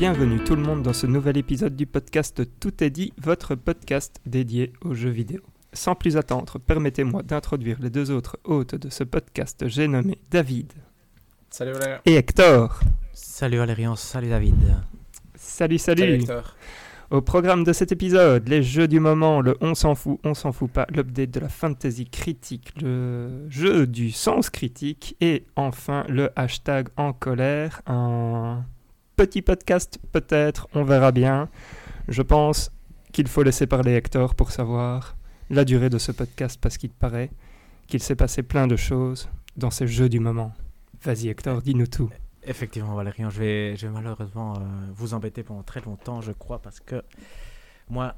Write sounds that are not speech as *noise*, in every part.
Bienvenue tout le monde dans ce nouvel épisode du podcast Tout est dit, votre podcast dédié aux jeux vidéo. Sans plus attendre, permettez-moi d'introduire les deux autres hôtes de ce podcast, j'ai nommé David Salut Valérian. et Hector. Salut Valérian, salut David. Salut, salut. Salut Hector. Au programme de cet épisode, les jeux du moment, le on s'en fout, on s'en fout pas, l'update de la fantasy critique, le jeu du sens critique et enfin le hashtag en colère, un petit podcast peut-être, on verra bien. Je pense qu'il faut laisser parler Hector pour savoir la durée de ce podcast parce qu'il paraît qu'il s'est passé plein de choses dans ces jeux du moment. Vas-y Hector, dis-nous tout. Effectivement Valérian, je vais, malheureusement euh, vous embêter pendant très longtemps, je crois, parce que moi,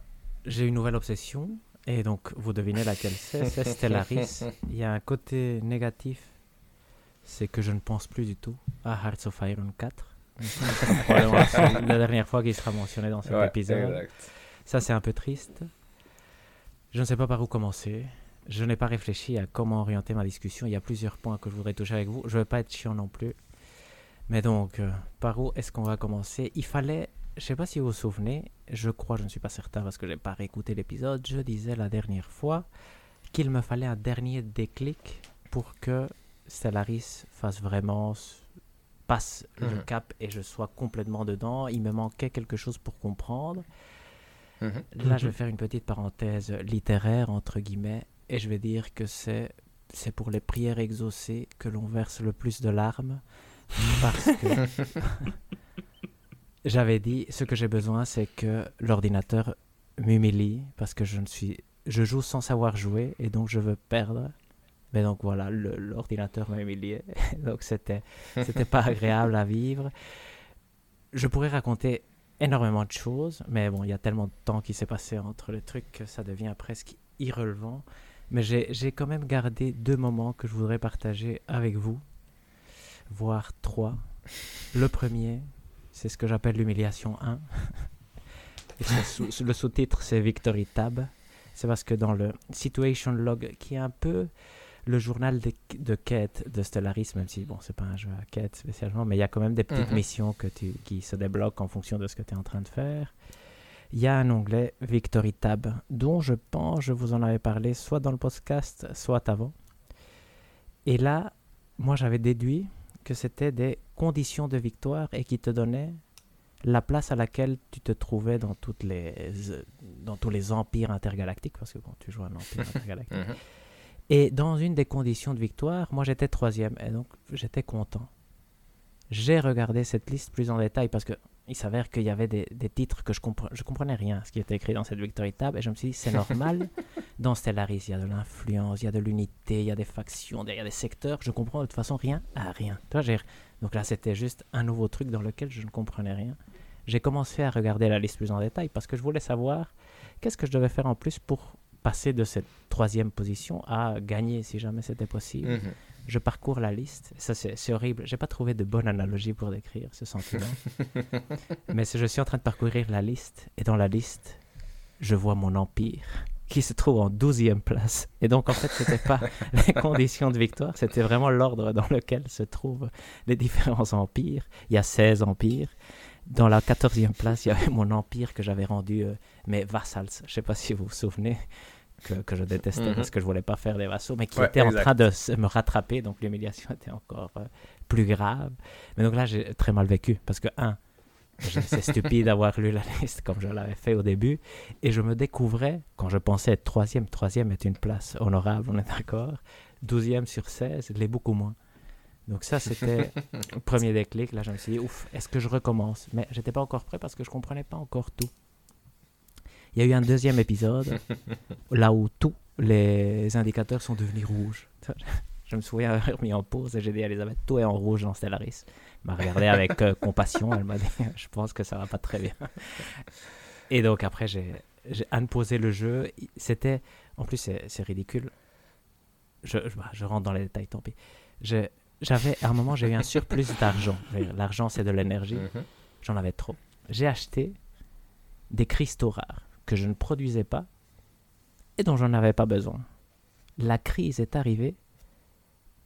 j'ai une nouvelle obsession, et donc vous devinez laquelle c'est, c'est Stellaris. Il y a un côté négatif, c'est que je ne pense plus du tout à Hearts of Iron 4. La dernière fois qu'il sera mentionné dans cet Ouais, épisode. exact. Ça, c'est un peu triste. Je ne sais pas par où commencer. Je n'ai pas réfléchi à comment orienter ma discussion. Il y a plusieurs points que je voudrais toucher avec vous. Je ne veux pas être chiant non plus. Mais donc, euh, par où est-ce qu'on va commencer? Il fallait, je ne sais pas si vous vous souvenez, je crois, je ne suis pas certain parce que je n'ai pas réécouté l'épisode, je disais la dernière fois qu'il me fallait un dernier déclic pour que Stellaris fasse vraiment passe le Mhm. cap et je sois complètement dedans. Il me manquait quelque chose pour comprendre. Mhm. Là, je vais faire une petite parenthèse littéraire, entre guillemets, et je vais dire que c'est, c'est pour les prières exaucées que l'on verse le plus de larmes. Parce que *laughs* j'avais dit, ce que j'ai besoin, c'est que l'ordinateur m'humilie, parce que je ne suis... Je joue sans savoir jouer, et donc je veux perdre. Mais donc voilà, l'ordinateur m'a humilié. *laughs* donc c'était, *laughs* c'était pas agréable à vivre. Je pourrais raconter énormément de choses, mais bon, il y a tellement de temps qui s'est passé entre les trucs que ça devient presque irrelevant. Mais j'ai quand même gardé deux moments que je voudrais partager avec vous, voire trois. Le premier, c'est ce que j'appelle l'humiliation 1. *laughs* Et c'est sous- le sous-titre, c'est Victory Tab. C'est parce que dans le Situation Log, qui est un peu le journal de, de quête de Stellaris, même si bon, c'est pas un jeu à quête spécialement, mais il y a quand même des petites Mhm. missions que tu, qui se débloquent en fonction de ce que tu es en train de faire. Il y a un onglet Victory Tab, dont je pense je vous en avais parlé soit dans le podcast, soit avant. Et là, moi j'avais déduit que c'était des conditions de victoire et qui te donnaient la place à laquelle tu te trouvais dans, toutes les, dans tous les empires intergalactiques, parce que bon, tu joues à un empire *laughs* intergalactique. Et dans une des conditions de victoire, moi j'étais troisième, et donc j'étais content. J'ai regardé cette liste plus en détail parce que il s'avère qu'il y avait des, des titres que je, compre- je comprenais rien à ce qui était écrit dans cette Victory Tab, et je me suis dit c'est normal. *laughs* dans Stellaris, il y a de l'influence, il y a de l'unité, il y a des factions, il y a des secteurs. Je comprends de toute façon rien à rien. J'ai- donc là c'était juste un nouveau truc dans lequel je ne comprenais rien. J'ai commencé à regarder la liste plus en détail parce que je voulais savoir qu'est-ce que je devais faire en plus pour passer de cette troisième position à gagner si jamais c'était possible. Mhm. Je parcours la liste. Ça, c'est horrible. J'ai pas trouvé de bonne analogie pour décrire ce sentiment. *laughs* Mais je suis en train de parcourir la liste. Et dans la liste, je vois mon empire qui se trouve en 12e place. Et donc, en fait, c'était pas *laughs* les conditions de victoire, c'était vraiment l'ordre dans lequel se trouvent les différents empires. Il y a 16 empires. Dans la 14e place, il y avait mon empire que j'avais rendu euh, mes vassals. Je sais pas si vous vous souvenez que, que je détestais Mhm. parce que je voulais pas faire des vassaux, mais qui Ouais, était en train de se- me rattraper. Donc, l'humiliation *laughs* était encore euh, plus grave. Mais donc là, j'ai très mal vécu parce que, un, c'est stupide d'avoir lu la liste comme je l'avais fait au début. Et je me découvrais, quand je pensais être troisième, troisième est une place honorable, on est d'accord. Douzième sur 16, l'est beaucoup moins. Donc ça, c'était le *laughs* premier déclic. Là, je me suis dit, ouf, est-ce que je recommence? Mais j'étais pas encore prêt parce que je comprenais pas encore tout. Il y a eu un deuxième épisode, *laughs* là où tous les indicateurs sont devenus rouges. *laughs* Je me souviens avoir mis en pause et j'ai dit à Elisabeth, tout est en rouge dans Stellaris. Elle m'a regardé avec euh, *laughs* compassion, elle m'a dit, je pense que ça va pas très bien. Et donc après, j'ai j'ai unposé le jeu. C'était, en plus, c'est c'est ridicule. Je, je, bah, je rentre dans les détails, tant pis. Je- J'avais, à un moment, j'ai eu un surplus d'argent. L'argent, c'est de l'énergie. Mhm. J'en avais trop. J'ai acheté des cristaux rares que je ne produisais pas et dont j'en avais pas besoin. La crise est arrivée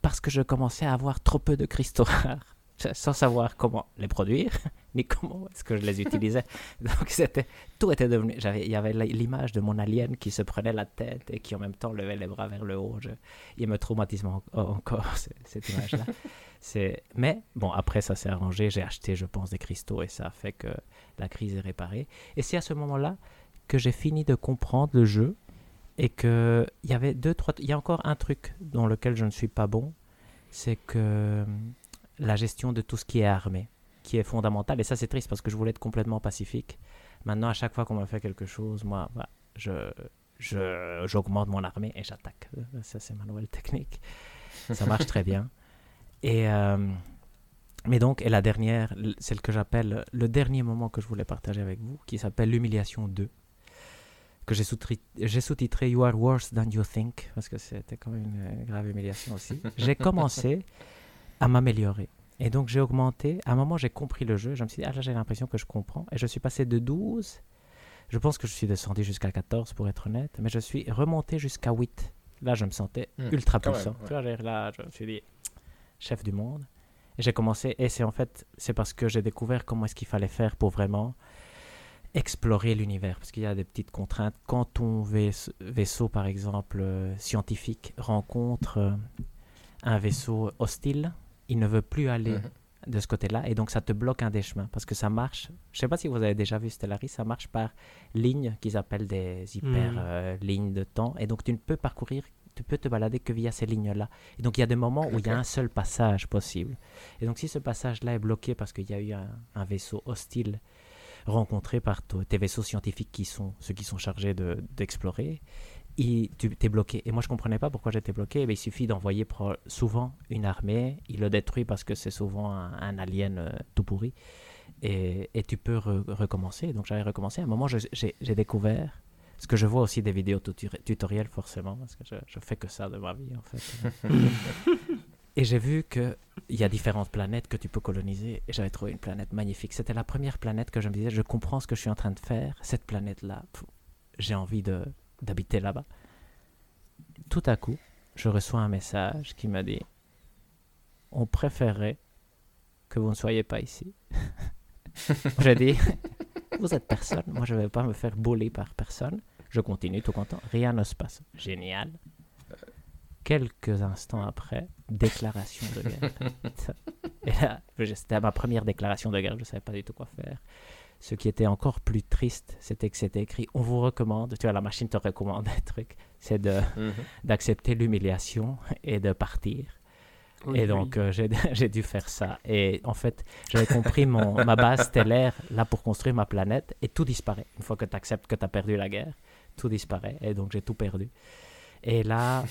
parce que je commençais à avoir trop peu de cristaux rares, *laughs* sans savoir comment les produire, *laughs* ni comment est-ce que je les utilisais. *laughs* Donc c'était tout était devenu. J'avais, il y avait l'image de mon alien qui se prenait la tête et qui en même temps levait les bras vers le haut. Je, il me traumatise encore cette image-là. c'est, mais bon, après ça s'est arrangé. J'ai acheté, je pense, des cristaux et ça a fait que la crise est réparée. Et c'est à ce moment-là que j'ai fini de comprendre le jeu et que il y avait deux trois. Il y a encore un truc dans lequel je ne suis pas bon, c'est que la gestion de tout ce qui est armé, qui est fondamental. Et ça, c'est triste parce que je voulais être complètement pacifique. Maintenant, à chaque fois qu'on me fait quelque chose, moi, bah, je, je, j'augmente mon armée et j'attaque. Ça, c'est ma nouvelle technique. Ça marche très bien. *laughs* Et, euh, mais donc, et la dernière, celle que j'appelle le dernier moment que je voulais partager avec vous, qui s'appelle l'humiliation 2, que j'ai sous-titré You are worse than you think, parce que c'était quand même une grave humiliation aussi. *laughs* J'ai commencé à m'améliorer. Et donc j'ai augmenté. À un moment, j'ai compris le jeu. Je me suis dit, ah là, j'ai l'impression que je comprends. Et je suis passé de 12. Je pense que je suis descendu jusqu'à 14 pour être honnête. Mais je suis remonté jusqu'à 8. Là, je me sentais hmm. ultra puissant. Tu vois, là, je me suis dit, chef du monde. Et j'ai commencé. Et c'est en fait, c'est parce que j'ai découvert comment est-ce qu'il fallait faire pour vraiment explorer l'univers. Parce qu'il y a des petites contraintes. Quand ton vaisseau, par exemple, euh, scientifique, rencontre euh, un vaisseau hostile, il ne veut plus aller mhm. de ce côté-là et donc ça te bloque un des chemins parce que ça marche. Je ne sais pas si vous avez déjà vu Stellaris, ça marche par lignes qu'ils appellent des hyper mhm. euh, lignes de temps et donc tu ne peux parcourir, tu peux te balader que via ces lignes-là. Et donc il y a des moments où il y a un seul passage possible. Et donc si ce passage-là est bloqué parce qu'il y a eu un, vaisseau hostile rencontré par tes vaisseaux scientifiques qui sont ceux qui sont chargés d'explorer, tu es bloqué. Et moi, je comprenais pas pourquoi j'étais bloqué. Mais il suffit d'envoyer souvent une armée, il le détruit parce que c'est souvent un, alien euh, tout pourri. Et, et tu peux recommencer. Donc j'avais recommencé. À un moment, j'ai découvert, ce que je vois aussi des vidéos tutoriels forcément, parce que je, je fais que ça de ma vie en fait. *laughs* et j'ai vu qu'il y a différentes planètes que tu peux coloniser. Et j'avais trouvé une planète magnifique. C'était la première planète que je me disais, je comprends ce que je suis en train de faire. Cette planète-là, j'ai envie d'habiter là-bas. Tout à coup, je reçois un message qui me dit On préférerait que vous ne soyez pas ici. *laughs* je dis *laughs* Vous êtes personne, moi je ne vais pas me faire bouler par personne. Je continue tout content, rien ne se passe. Génial. Quelques instants après, déclaration de guerre. Et là, c'était ma première déclaration de guerre, je ne savais pas du tout quoi faire. Ce qui était encore plus triste, c'était que c'était écrit on vous recommande, tu vois, la machine te recommande un truc, c'est de, mhm. d'accepter l'humiliation et de partir. et donc, euh, *laughs* j'ai, dû faire ça. Et en fait, j'avais compris mon, ma base stellaire là pour construire ma planète et tout disparaît. Une fois que tu acceptes que tu as perdu la guerre, tout disparaît. Et donc, j'ai tout perdu. Et là,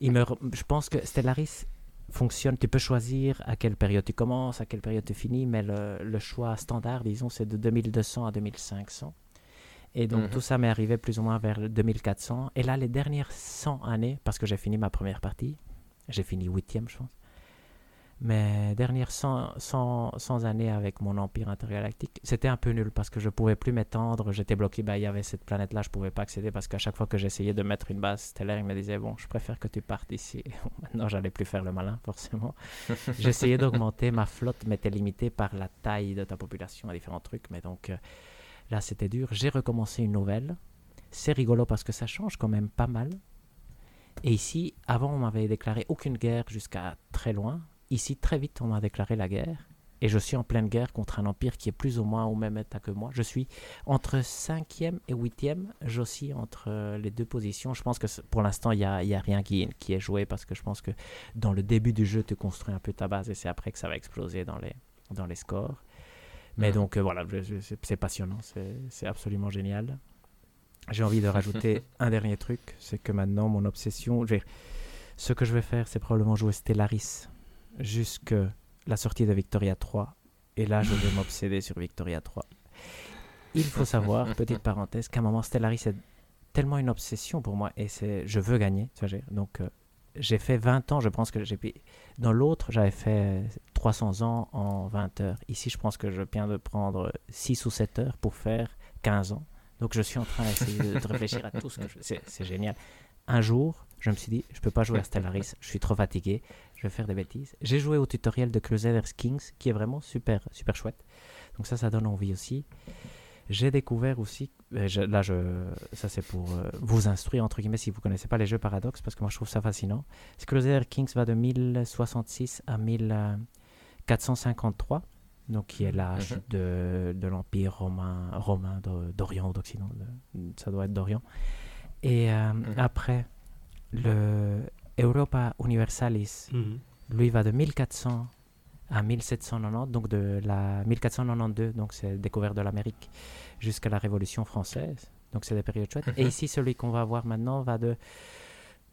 il me, je pense que Stellaris fonctionne. Tu peux choisir à quelle période tu commences, à quelle période tu finis, mais le, choix standard, disons, c'est de 2200 à 2500. Et donc, mhm. tout ça m'est arrivé plus ou moins vers 2400. Et là, les dernières 100 années, parce que j'ai fini ma première partie, j'ai fini huitième, je pense, mes dernières 100, 100, années avec mon empire intergalactique, c'était un peu nul parce que je pouvais plus m'étendre, j'étais bloqué, bah, il y avait cette planète-là, je pouvais pas accéder parce qu'à chaque fois que j'essayais de mettre une base stellaire, il me disait, bon, je préfère que tu partes ici. *laughs* Maintenant, j'allais plus faire le malin, forcément. *laughs* J'essayais d'augmenter ma flotte, mais était limitée par la taille de ta population à différents trucs, mais donc euh, là, c'était dur. J'ai recommencé une nouvelle. C'est rigolo parce que ça change quand même pas mal. Et ici, avant, on m'avait déclaré aucune guerre jusqu'à très loin. Ici, très vite, on m'a déclaré la guerre. Et je suis en pleine guerre contre un empire qui est plus ou moins au même état que moi. Je suis entre 5e et 8e. J'oscille entre euh, les deux positions. Je pense que pour l'instant, il n'y a, a, rien qui, qui est joué parce que je pense que dans le début du jeu, tu construis un peu ta base et c'est après que ça va exploser dans les, dans les scores. Mais donc, euh, voilà, c'est passionnant. C'est absolument génial. J'ai envie de rajouter *laughs* un dernier truc. C'est que maintenant, mon obsession. Ce que je vais faire, c'est probablement jouer Stellaris jusque la sortie de Victoria 3. Et là, je vais m'obséder sur Victoria 3. Il faut savoir, *laughs* petite parenthèse, qu'à un moment, Stellaris est tellement une obsession pour moi et c'est je veux gagner. Donc, euh, j'ai fait 20 ans, je pense que j'ai Dans l'autre, j'avais fait 300 ans en 20 heures. Ici, je pense que je viens de prendre 6 ou 7 heures pour faire 15 ans. Donc, je suis en train d'essayer de réfléchir à tout ce que je... C'est génial. Un jour, je me suis dit, je peux pas jouer à Stellaris, je suis trop fatigué je vais faire des bêtises. J'ai joué au tutoriel de Crusaders Kings, qui est vraiment super, super chouette. Donc ça, ça donne envie aussi. J'ai découvert aussi, euh, là, je, ça c'est pour euh, vous instruire, entre guillemets, si vous ne connaissez pas les jeux Paradox, parce que moi je trouve ça fascinant. Crusader Kings va de 1066 à 1453, donc qui est l'âge mhm. de, de l'Empire romain, romain d'Orient ou d'Occident, ça doit être d'Orient. Et euh, mhm. après, le Europa Universalis, mhm. lui va de 1400 à 1790, donc de la 1492, donc c'est découverte de l'Amérique, jusqu'à la Révolution française. Donc c'est des périodes chouettes. Et ici, celui qu'on va voir maintenant va de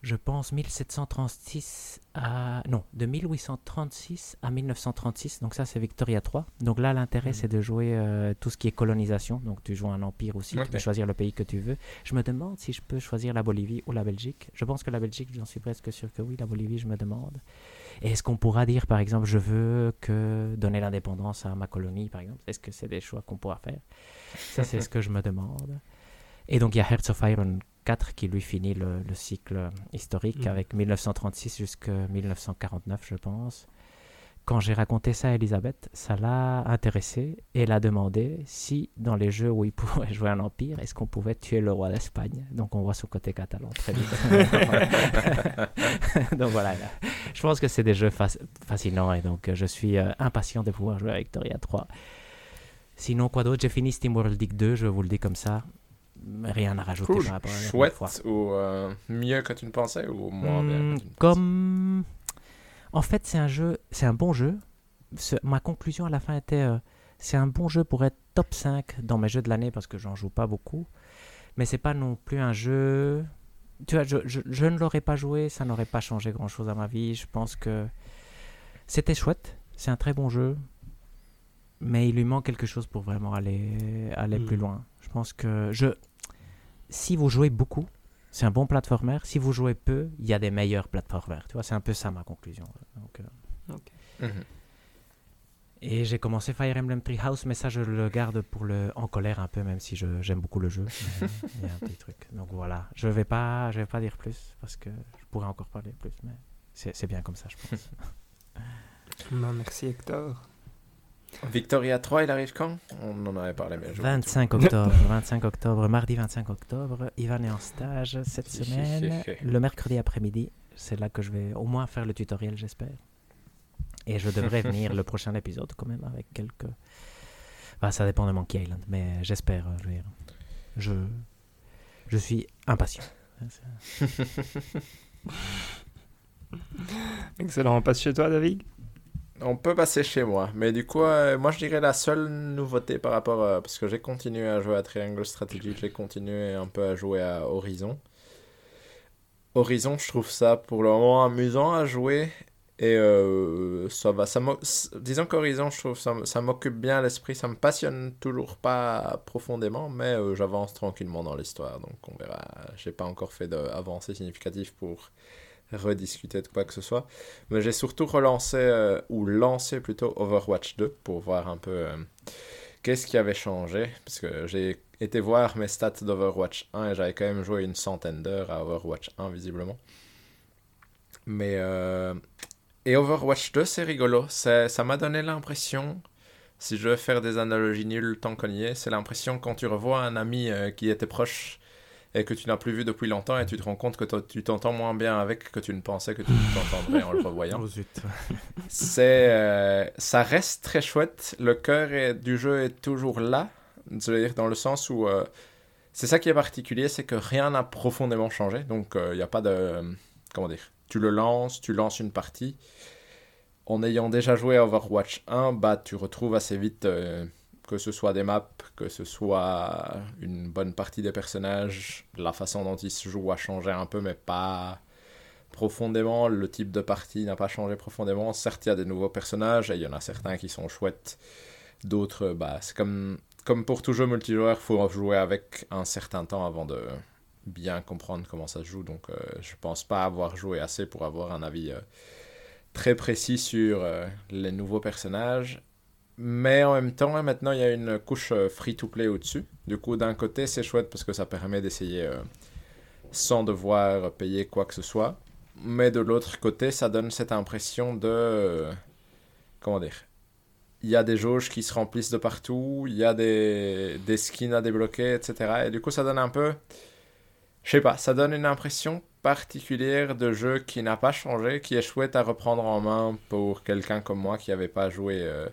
je pense, 1736 à... Non, de 1836 à 1936. Donc ça, c'est Victoria 3. Donc là, l'intérêt, mhm. c'est de jouer euh, tout ce qui est colonisation. Donc tu joues un empire aussi, tu peux choisir le pays que tu veux. Je me demande si je peux choisir la Bolivie ou la Belgique. Je pense que la Belgique, j'en suis presque sûr que oui. La Bolivie, je me demande. Est-ce qu'on pourra dire, par exemple, je veux que donner l'indépendance à ma colonie, par exemple? Est-ce que c'est des choix qu'on pourra faire? Ça, c'est ce que je me demande. Et donc, il y a Hearts of Iron qui lui finit le, cycle historique mm. avec 1936 jusqu'à 1949, je pense. Quand j'ai raconté ça à Elisabeth, ça l'a intéressée et elle a demandé si dans les jeux où il *laughs* pourrait jouer un empire, est-ce qu'on pouvait tuer le roi d'Espagne. Donc on voit son côté catalan très vite. *laughs* donc voilà, je pense que c'est des jeux fascinants et donc je suis euh, impatient de pouvoir jouer à Victoria 3. Sinon, quoi d'autre? J'ai fini SteamWorld League 2, je vous le dis comme ça rien à rajouter par rapport à la Chouette fois. ou euh, mieux que tu ne pensais ou moins bien hmm, Comme. En fait, c'est un jeu, c'est un bon jeu. Ma conclusion à la fin était euh, c'est un bon jeu pour être top 5 dans mes jeux de l'année parce que j'en joue pas beaucoup. Mais c'est pas non plus un jeu. Tu vois, je, je, je ne l'aurais pas joué, ça n'aurait pas changé grand chose à ma vie. Je pense que c'était chouette. C'est un très bon jeu. Mais il lui manque quelque chose pour vraiment aller, aller plus hmm. loin. Je pense que je, si vous jouez beaucoup, c'est un bon platformer. Si vous jouez peu, il y a des meilleurs platformers. Tu vois, c'est un peu ça ma conclusion. Donc, euh. Et j'ai commencé Fire Emblem Treehouse, mais ça, je le garde pour le en colère un peu, même si j'aime beaucoup le jeu. *laughs* Il y a un petit truc. Donc voilà, je vais pas, je vais pas dire plus parce que je pourrais encore parler plus, mais c'est bien comme ça, je pense. merci Hector. Victoria 3, il arrive quand? On en avait parlé, mais 25 octobre, *laughs* 25 octobre, mardi 25 octobre. Ivan est en stage cette semaine. Le mercredi après-midi, c'est là que je vais au moins faire le tutoriel, j'espère. Et je devrais *laughs* venir le prochain épisode quand même avec quelques... Bah, ça dépend de Monkey Island, mais j'espère. Euh, je, je suis impatient. *laughs* Excellent. On passe chez toi, David? On peut passer chez moi, mais du coup, euh, moi je dirais la seule nouveauté par rapport à. Parce que j'ai continué à jouer à Triangle Strategy, j'ai continué un peu à jouer à Horizon. Horizon, je trouve ça pour le moment amusant à jouer. Et euh, ça va. Ça Disons qu'Horizon, je trouve ça, m'occupe bien l'esprit. Ça me passionne toujours pas profondément, mais euh, j'avance tranquillement dans l'histoire. Donc on verra. J'ai pas encore fait d'avancée significative pour rediscuter de quoi que ce soit. Mais j'ai surtout relancé, euh, ou lancé plutôt Overwatch 2 pour voir un peu euh, qu'est-ce qui avait changé. Parce que j'ai été voir mes stats d'Overwatch 1 et j'avais quand même joué une centaine d'heures à Overwatch 1 visiblement. Mais... Euh, et Overwatch 2, c'est rigolo. Ça m'a donné l'impression, si je veux faire des analogies nulles tant qu'on y est, c'est l'impression quand tu revois un ami qui était proche et que tu n'as plus vu depuis longtemps et tu te rends compte que tu t'entends moins bien avec que tu ne pensais que tu t'entendrais en le revoyant. *laughs* Oh, *laughs* c'est, euh, ça reste très chouette. Le cœur du jeu est toujours là, dire dans le sens où euh, c'est ça qui est particulier, c'est que rien n'a profondément changé. Donc il euh, n'y a pas de comment dire. Tu le lances, tu lances une partie. En ayant déjà joué à Overwatch 1, bah tu retrouves assez vite que ce soit des maps, que ce soit une bonne partie des personnages, la façon dont ils se jouent a changé un peu, mais pas profondément. Le type de partie n'a pas changé profondément. Certes, il y a des nouveaux personnages et il y en a certains qui sont chouettes. D'autres, bah, c'est comme, pour tout jeu multijoueur, il faut jouer avec un certain temps avant de bien comprendre comment ça se joue. Donc, euh, je pense pas avoir joué assez pour avoir un avis euh, très précis sur euh, les nouveaux personnages. Mais en même temps, maintenant, il y a une couche euh, free-to-play au-dessus. Du coup, d'un côté, c'est chouette parce que ça permet d'essayer euh, sans devoir payer quoi que ce soit. mais de l'autre côté, ça donne cette impression de... comment dire Il y a des jauges qui se remplissent de partout, il y a des, skins à débloquer, etc. Et du coup, ça donne un peu... Je sais pas, ça donne une impression particulière de jeu qui n'a pas changé, qui est chouette à reprendre en main pour quelqu'un comme moi qui n'avait pas joué euh,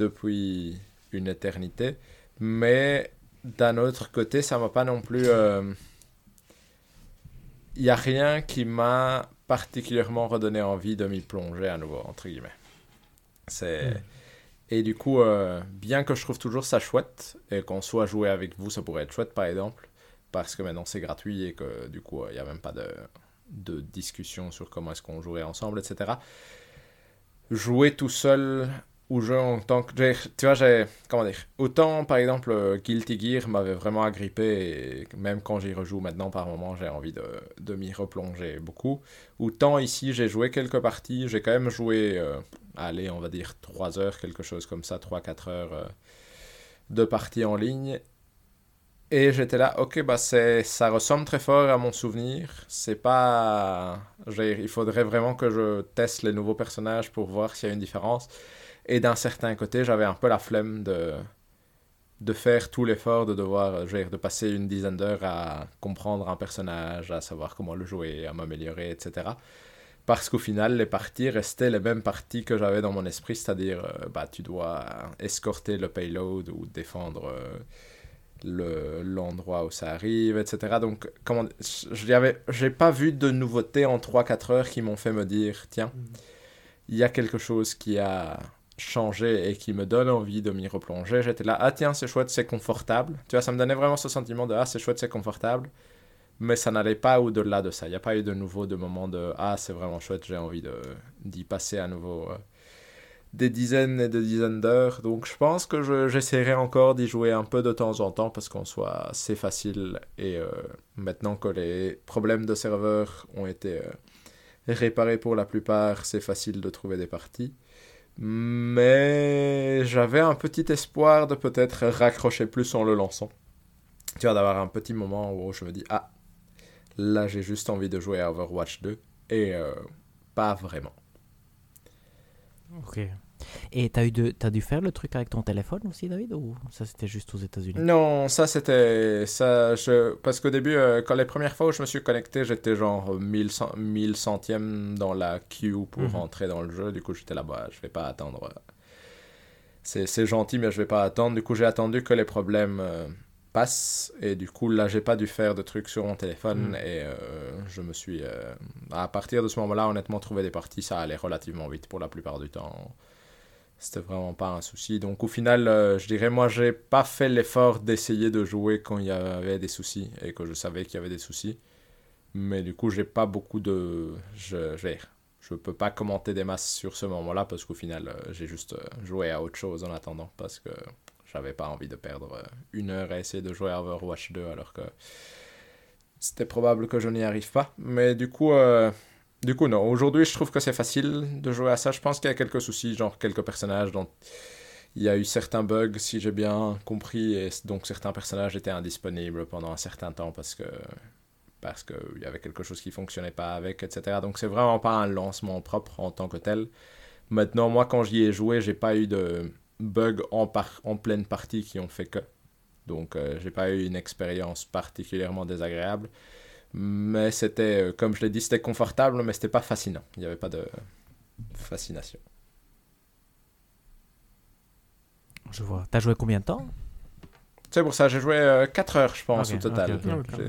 depuis une éternité. Mais d'un autre côté, ça m'a pas non plus... Euh, il n'y a rien qui m'a particulièrement redonné envie de m'y plonger à nouveau, entre guillemets. C'est... Hmm. Et du coup, euh, bien que je trouve toujours ça chouette, et qu'on soit joué avec vous, ça pourrait être chouette par exemple, parce que maintenant c'est gratuit et que du coup, il n'y a même pas de, de discussion sur comment est-ce qu'on jouerait ensemble, etc. Jouer tout seul ou jouer en tant que. Tu vois, j'ai. Comment dire Autant, par exemple, euh, Guilty Gear m'avait vraiment agrippé, et même quand j'y rejoue maintenant, par moment, j'ai envie de, de m'y replonger beaucoup. Autant ici, j'ai joué quelques parties, j'ai quand même joué, euh, allez, on va dire 3 heures, quelque chose comme ça, 3-4 heures euh, de parties en ligne. Et j'étais là, ok, bah ça ressemble très fort à mon souvenir. C'est pas. Il faudrait vraiment que je teste les nouveaux personnages pour voir s'il y a une différence. Et d'un certain côté, j'avais un peu la flemme de, de faire tout l'effort de devoir, de passer une dizaine d'heures à comprendre un personnage, à savoir comment le jouer, à m'améliorer, etc. Parce qu'au final, les parties restaient les mêmes parties que j'avais dans mon esprit, c'est-à-dire, euh, bah, tu dois escorter le payload ou défendre. Euh, le l'endroit où ça arrive, etc. Donc, comment, je n'ai pas vu de nouveautés en 3-4 heures qui m'ont fait me dire, tiens, il y a quelque chose qui a changé et qui me donne envie de m'y replonger. J'étais là, ah tiens, c'est chouette, c'est confortable. Tu vois, ça me donnait vraiment ce sentiment de, ah, c'est chouette, c'est confortable. Mais ça n'allait pas au-delà de ça. Il n'y a pas eu de nouveau de moment de, ah, c'est vraiment chouette, j'ai envie d'y passer à nouveau. Euh, des dizaines et des dizaines d'heures. Donc je pense que j'essaierai encore d'y jouer un peu de temps en temps parce qu'on soit assez facile. Et euh, maintenant que les problèmes de serveur ont été euh, réparés pour la plupart, c'est facile de trouver des parties. Mais j'avais un petit espoir de peut-être raccrocher plus en le lançant. Tu vois, d'avoir un petit moment où je me dis, ah, là j'ai juste envie de jouer à Overwatch 2. Et euh, pas vraiment. Ok. Et t'as eu de, as dû faire le truc avec ton téléphone aussi, David, ou ça c'était juste aux États-Unis? Non, ça c'était ça. Je, parce qu'au début, euh, quand les premières fois où je me suis connecté, j'étais genre 1000, 1000 centièmes dans la queue pour mhm. rentrer dans le jeu. Du coup, j'étais là-bas, je vais pas attendre. C'est gentil, mais je vais pas attendre. Du coup, j'ai attendu que les problèmes euh, passent. Et du coup, là, j'ai pas dû faire de trucs sur mon téléphone. Mhm. Et euh, je me suis. à partir de ce moment-là, honnêtement, trouver des parties, ça allait relativement vite pour la plupart du temps. C'était vraiment pas un souci. Donc au final, euh, je dirais, moi, j'ai pas fait l'effort d'essayer de jouer quand il y avait des soucis et que je savais qu'il y avait des soucis. Mais du coup, j'ai pas beaucoup de. Je, je, peux pas commenter des masses sur ce moment-là parce qu'au final, euh, j'ai juste euh, joué à autre chose en attendant parce que j'avais pas envie de perdre une heure à essayer de jouer à Overwatch 2 alors que c'était probable que je n'y arrive pas. Mais du coup, du coup, non. Aujourd'hui, je trouve que c'est facile de jouer à ça. Je pense qu'il y a quelques soucis, genre quelques personnages dont il y a eu certains bugs, si j'ai bien compris, et donc certains personnages étaient indisponibles pendant un certain temps parce que parce qu'il y avait quelque chose qui fonctionnait pas avec, etc. Donc c'est vraiment pas un lancement propre en tant que tel. Maintenant, moi, quand j'y ai joué, j'ai pas eu de bugs en, en pleine partie qui ont fait que. Donc, euh, j'ai pas eu une expérience particulièrement désagréable. Mais c'était, euh, comme je l'ai dit, c'était confortable, mais c'était pas fascinant. Il n'y avait pas de fascination. Je vois. T'as joué combien de temps? C'est pour ça, j'ai joué 4 euh, heures, je pense, au total.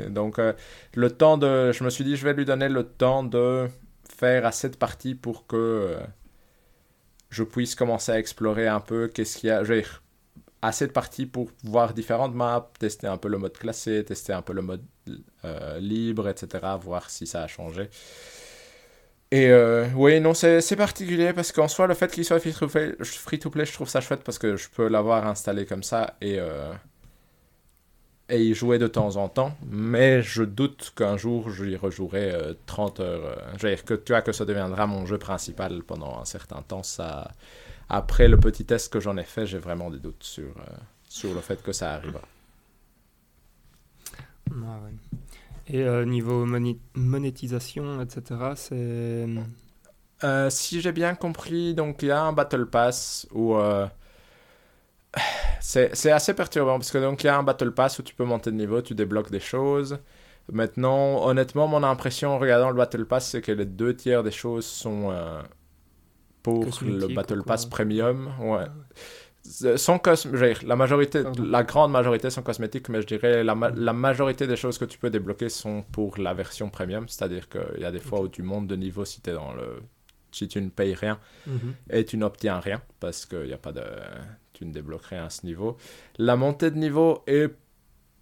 Donc, euh, le temps de. Je me suis dit, je vais lui donner le temps de faire assez de parties pour que je puisse commencer à explorer un peu qu'est-ce qu'il y a. Je assez de parties pour voir différentes maps, tester un peu le mode classé, tester un peu le mode euh, libre, etc., voir si ça a changé. Et euh, oui, non, c'est particulier parce qu'en soi, le fait qu'il soit free-to-play, je trouve ça chouette parce que je peux l'avoir installé comme ça et, euh, et y jouer de temps en temps. Mais je doute qu'un jour, je y rejouerai 30 heures. je veux dire que tu vois que ça deviendra mon jeu principal pendant un certain temps. Ça, après le petit test que j'en ai fait, j'ai vraiment des doutes sur, sur le fait que ça Et euh, niveau monétisation, etc., c'est... Euh, si j'ai bien compris, donc il y a un Battle Pass où euh, c'est assez perturbant parce que donc il y a un Battle Pass où tu peux monter de niveau, tu débloques des choses. Maintenant, honnêtement, mon impression en regardant le Battle Pass, c'est que les deux tiers des choses sont euh, pour le Battle. Pass Premium. Ouais. C'est- Sont dire, la majorité, Pardon. la grande majorité sont cosmétiques, mais je dirais la, ma- la majorité des choses que tu peux débloquer sont pour la version premium, c'est-à-dire qu'il y a des fois où tu montes de niveau si t'es dans le, si tu ne payes rien Mhm. et tu n'obtiens rien parce que y a pas de, tu ne débloques rien à ce niveau. La montée de niveau est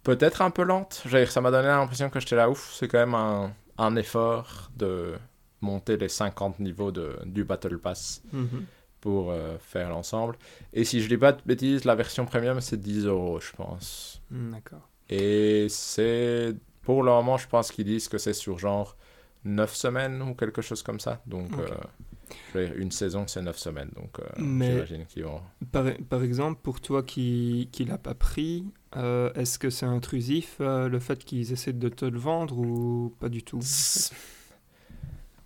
peut-être un peu lente. Ça m'a donné l'impression que j'étais là, ouf, c'est quand même un, un effort de monter les 50 niveaux de, du Battle Pass Mhm. Pour euh, faire l'ensemble. Et si je dis pas de bêtises, la version premium c'est 10 euros, je pense. Mm, D'accord. Et c'est pour le moment, je pense qu'ils disent que c'est sur genre 9 semaines ou quelque chose comme ça. Donc, euh, une saison c'est 9 semaines. Donc, euh, j'imagine qu'ils vont. Par, par exemple, pour toi qui qui l'a pas pris, est-ce que c'est intrusif le fait qu'ils essaient de te le vendre ou pas du tout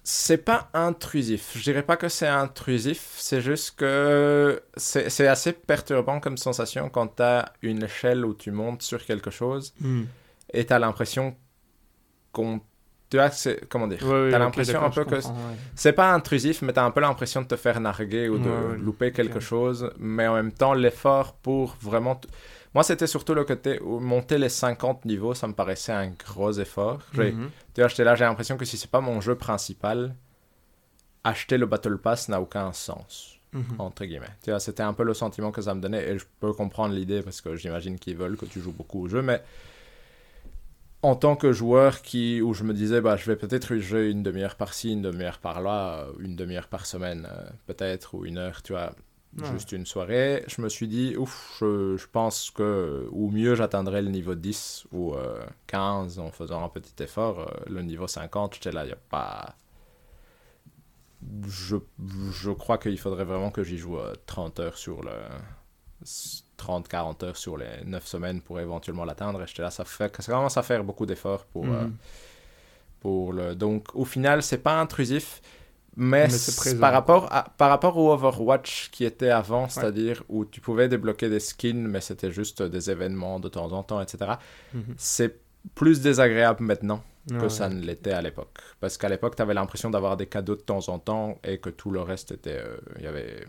C'est- pas intrusif. Je dirais pas que c'est intrusif. C'est juste que c'est assez perturbant comme sensation quand tu as une échelle où tu montes sur quelque chose Mm. et tu as l'impression qu'on. Tu as, comment dire Ouais, T'as l'impression un peu que ouais. C'est pas intrusif, mais t'as un peu l'impression de te faire narguer ou de Ouais, louper quelque chose. Mais en même temps, l'effort pour vraiment. Moi, c'était surtout le côté où monter les 50 niveaux, ça me paraissait un gros effort. J'ai- Mhm. Tu vois, j'étais là, j'ai l'impression que si c'est pas mon jeu principal, acheter le Battle Pass n'a aucun sens, Mhm. entre guillemets. Tu vois, c'était un peu le sentiment que ça me donnait et je peux comprendre l'idée parce que j'imagine qu'ils veulent que tu joues beaucoup au jeu, mais en tant que joueur qui, où je me disais, bah, je vais peut-être jouer une demi-heure par-ci, une demi-heure par-là, une demi-heure par semaine, euh, peut-être, ou une heure, tu vois, Ouais. juste une soirée, je me suis dit, ouf, je, je pense que, ou mieux, j'atteindrai le niveau 10 ou euh, 15 en faisant un petit effort. Euh, le niveau 50, j'étais là, il n'y a pas. Je, je crois qu'il faudrait vraiment que j'y joue euh, 30 heures sur le. 30-40 heures sur les 9 semaines pour éventuellement l'atteindre. Et j'étais là, ça, fait, ça commence à faire beaucoup d'efforts pour, euh, Mhm. pour le. Donc, au final, c'est pas intrusif, mais, par rapport, à, par rapport au Overwatch qui était avant, c'est-à-dire où tu pouvais débloquer des skins, mais c'était juste des événements de temps en temps, etc. Mhm. C'est plus désagréable maintenant que Ouais, ça ne l'était à l'époque. Parce qu'à l'époque, tu avais l'impression d'avoir des cadeaux de temps en temps et que tout le reste était, euh, y avait,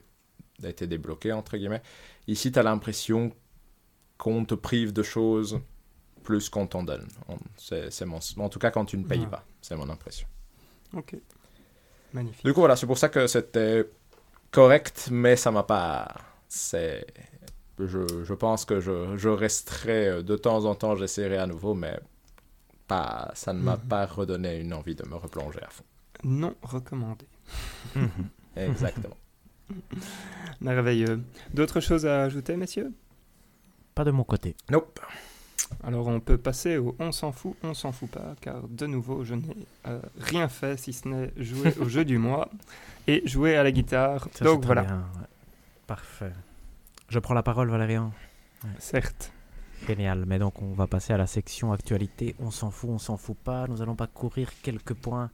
été débloqué, entre guillemets. Ici, tu as l'impression qu'on te prive de choses plus qu'on t'en donne. On- mon, en tout cas, quand tu ne payes Ouais. pas. C'est mon impression. Ok. Magnifique. Du coup, voilà, c'est pour ça que c'était correct, mais ça m'a pas. C'est. Je, je pense que je, je resterai euh, de temps en temps, j'essaierai à nouveau, mais pas, ça ne m'a Mhm. pas redonné une envie de me replonger à fond. Non recommandé. *laughs* Exactement. Merveilleux. D'autres choses à ajouter, messieurs? Pas de mon côté. nope. Alors on peut passer au on s'en fout, on s'en fout pas, car de nouveau je n'ai euh, rien fait si ce n'est jouer au jeu du mois *laughs* et jouer à la guitare. Ça, Donc voilà, bien. Parfait. Je prends la parole, Valérian. certes. Génial. Mais donc, on va passer à la section actualité. On s'en fout, on s'en fout pas. Nous allons parcourir quelques points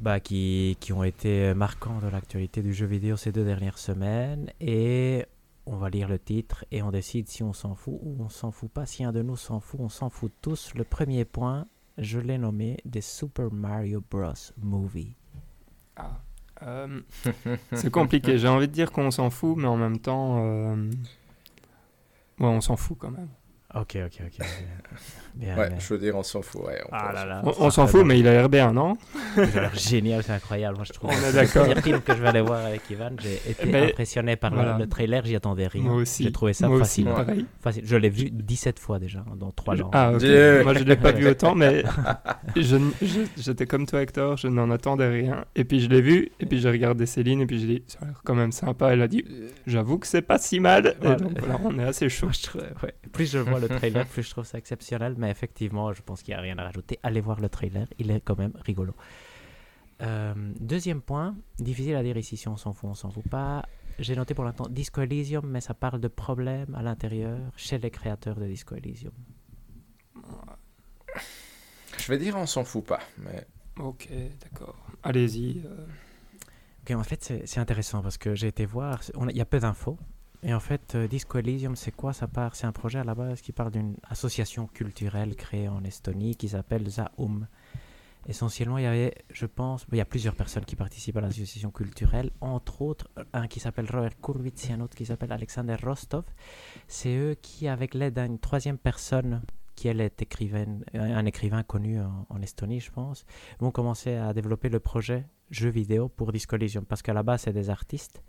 bah, qui, qui ont été marquants de l'actualité du jeu vidéo ces deux dernières semaines. Et on va lire le titre et on décide si on s'en fout ou on s'en fout pas. Si un de nous s'en fout, on s'en fout tous. Le premier point, je l'ai nommé des Super Mario Bros. Movie. Ah. Euh, *laughs* c'est compliqué, j'ai envie de dire qu'on s'en fout, mais en même temps... euh, Ouais, on s'en fout quand même. Ok, ok, ok. *laughs* Bien, Ouais, bien. je veux dire, on s'en fout. Ouais, on Ah là là. On, s'en fout, mais il a l'air bien, non Ça a l'air génial, c'est incroyable. Moi, je trouve. On est C'est d'accord. Le premier film que je vais aller voir avec Ivan, j'ai été Mais- impressionné par le- voilà. le, trailer, j'y attendais rien. Moi aussi. J'ai trouvé ça Moi facile. aussi, pareil. facile. Je l'ai vu 17 fois déjà, dans 3 ans. Ah, ok. Moi, je l'ai pas vu autant, mais *laughs* j'étais comme toi, Hector, je n'en attendais rien. Et puis, je l'ai vu, et puis j'ai regardé Céline, et puis j'ai dit, ça a l'air quand même sympa. Elle a dit, j'avoue que c'est pas si mal. Et Voilà. donc, voilà, on est assez chaud. Moi, je trouve- ouais. Plus je vois le *laughs* trailer, plus je trouve ça exceptionnel. Mais effectivement, je pense qu'il n'y a rien à rajouter. Allez voir le trailer, il est quand même rigolo. Euh, deuxième point, difficile à dire ici si on s'en fout, on s'en fout pas. J'ai noté pour l'instant Disco Elysium, mais ça parle de problèmes à l'intérieur chez les créateurs de Disco Elysium. Je vais dire on s'en fout pas, mais Ok, d'accord. Allez-y. euh. Ok, en fait, c'est intéressant parce que j'ai été voir, il y a peu d'infos. Et en fait, euh, Disco Elysium, c'est quoi? Ça part, c'est un projet à la base qui parle d'une association culturelle créée en Estonie qui s'appelle Zaum. Essentiellement, il y avait, je pense, il y a plusieurs personnes qui participent à l'association culturelle, entre autres un qui s'appelle Robert Kurwitz et un autre qui s'appelle Alexander Rostov. C'est eux qui, avec l'aide d'une troisième personne, qui est écrivaine, un écrivain connu en, en Estonie, je pense, vont commencer à développer le projet jeu vidéo pour Disco Elysium. Parce qu'à la base, c'est des artistes,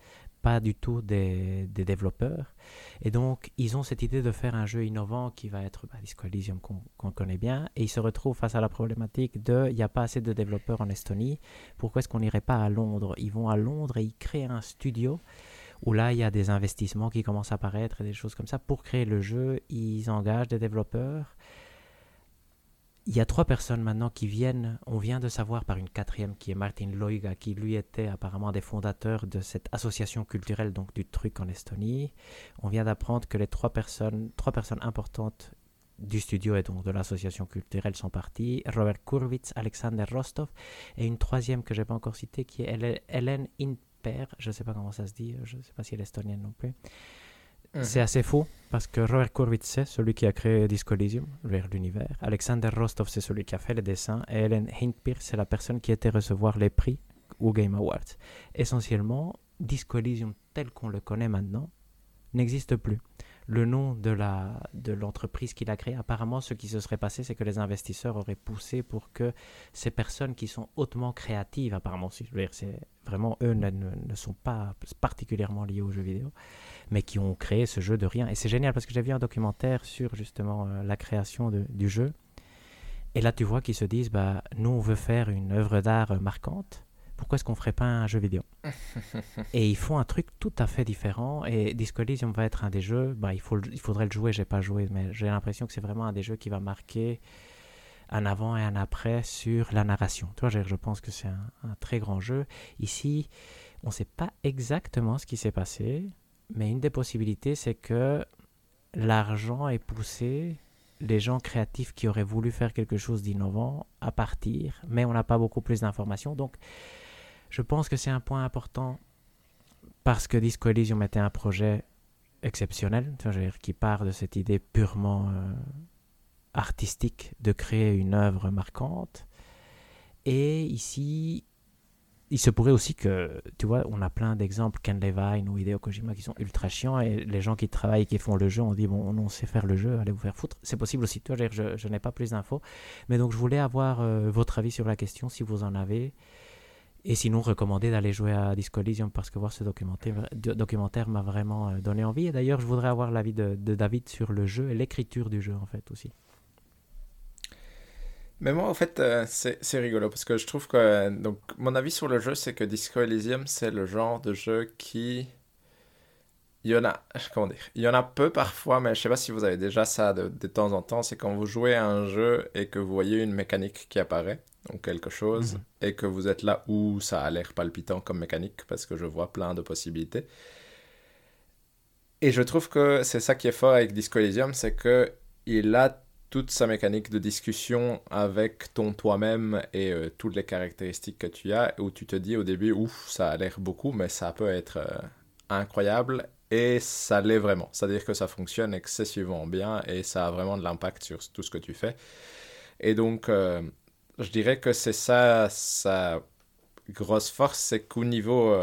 pas du tout des, développeurs. Et donc, ils ont cette idée de faire un jeu innovant qui va être bah, Disco Elysium qu'on qu'on connaît bien. Et ils se retrouvent face à la problématique de il n'y a pas assez de développeurs en Estonie. Pourquoi est-ce qu'on n'irait pas à Londres? Ils vont à Londres et ils créent un studio où là, il y a des investissements qui commencent à apparaître et des choses comme ça. Pour créer le jeu, ils engagent des développeurs. Il y a trois personnes maintenant qui viennent, on vient de savoir par une quatrième qui est Martin Loiga, qui lui était apparemment des fondateurs de cette association culturelle, donc du truc en Estonie. On vient d'apprendre que les trois personnes, trois personnes importantes du studio et donc de l'association culturelle sont parties. Robert Kurwitz, Alexander Rostov et une troisième que j'ai pas encore citée qui est Hélène Inper, je ne sais pas comment ça se dit, je ne sais pas si elle est estonienne non plus. Mhm. C'est assez fou parce que Robert Kurwitz, c'est celui qui a créé Disco Elysium, vers l'univers. Alexander Rostov, c'est celui qui a fait les dessins. Et Helen Hintpir, c'est la personne qui était recevoir les prix au Game Awards. Essentiellement, Disco Elysium tel qu'on le connaît maintenant n'existe plus. Le nom de la de l'entreprise qu'il a créée, apparemment, ce qui se serait passé, c'est que les investisseurs auraient poussé pour que ces personnes qui sont hautement créatives, apparemment, si je veux dire, c'est vraiment eux ne sont pas particulièrement liés aux jeux vidéo, mais qui ont créé ce jeu de rien. Et c'est génial parce que j'ai vu un documentaire sur justement euh, la création de- du jeu. Et là, tu vois qu'ils se disent, bah, nous, on veut faire une œuvre d'art euh, marquante. Pourquoi est-ce qu'on ferait pas un jeu vidéo? *laughs* Et ils font un truc tout à fait différent. Et Disco Elysium va être un des jeux. Bah, il, faut, il faudrait le jouer. J'ai pas joué, mais j'ai l'impression que c'est vraiment un des jeux qui va marquer un avant et un après sur la narration. Tu vois, je, je pense que c'est un, un très grand jeu. Ici, on ne sait pas exactement ce qui s'est passé, mais une des possibilités, c'est que l'argent est poussé les gens créatifs qui auraient voulu faire quelque chose d'innovant à partir, mais on n'a pas beaucoup plus d'informations. Donc, je pense que c'est un point important parce que Disco Elysium était un projet exceptionnel, dire, qui part de cette idée purement euh, artistique de créer une œuvre marquante. Et ici, il se pourrait aussi que, tu vois, on a plein d'exemples, Ken Levine ou Hideo Kojima, qui sont ultra chiants, et les gens qui travaillent, qui font le jeu, on dit, bon, on sait faire le jeu, allez vous faire foutre. C'est possible aussi, tu vois, je, n'ai pas plus d'infos. Mais donc, je voulais avoir euh, votre avis sur la question, si vous en avez. Et sinon, recommander d'aller jouer à Disco Elysium parce que voir ce documentaire, do- documentaire m'a vraiment euh, donné envie. Et d'ailleurs, je voudrais avoir l'avis de David sur le jeu et l'écriture du jeu, en fait, aussi. Mais moi, en fait, euh, c'est rigolo parce que je trouve que. euh, donc, mon avis sur le jeu, c'est que Disco Elysium, c'est le genre de jeu qui. Il y en a. Comment dire Il y en a peu parfois, mais je sais pas si vous avez déjà ça de, de temps en temps. C'est quand vous jouez à un jeu et que vous voyez une mécanique qui apparaît, donc quelque chose, Mhm. et que vous êtes là où ça a l'air palpitant comme mécanique parce que je vois plein de possibilités. Et je trouve que c'est ça qui est fort avec Disco Elysium, c'est que il a toute sa mécanique de discussion avec ton toi-même et euh, toutes les caractéristiques que tu as, où tu te dis au début, ouf, ça a l'air beaucoup, mais ça peut être euh, incroyable, et ça l'est vraiment. C'est-à-dire que ça fonctionne excessivement bien, et ça a vraiment de l'impact sur tout ce que tu fais. Et donc, euh, je dirais que c'est ça, sa grosse force, c'est qu'au niveau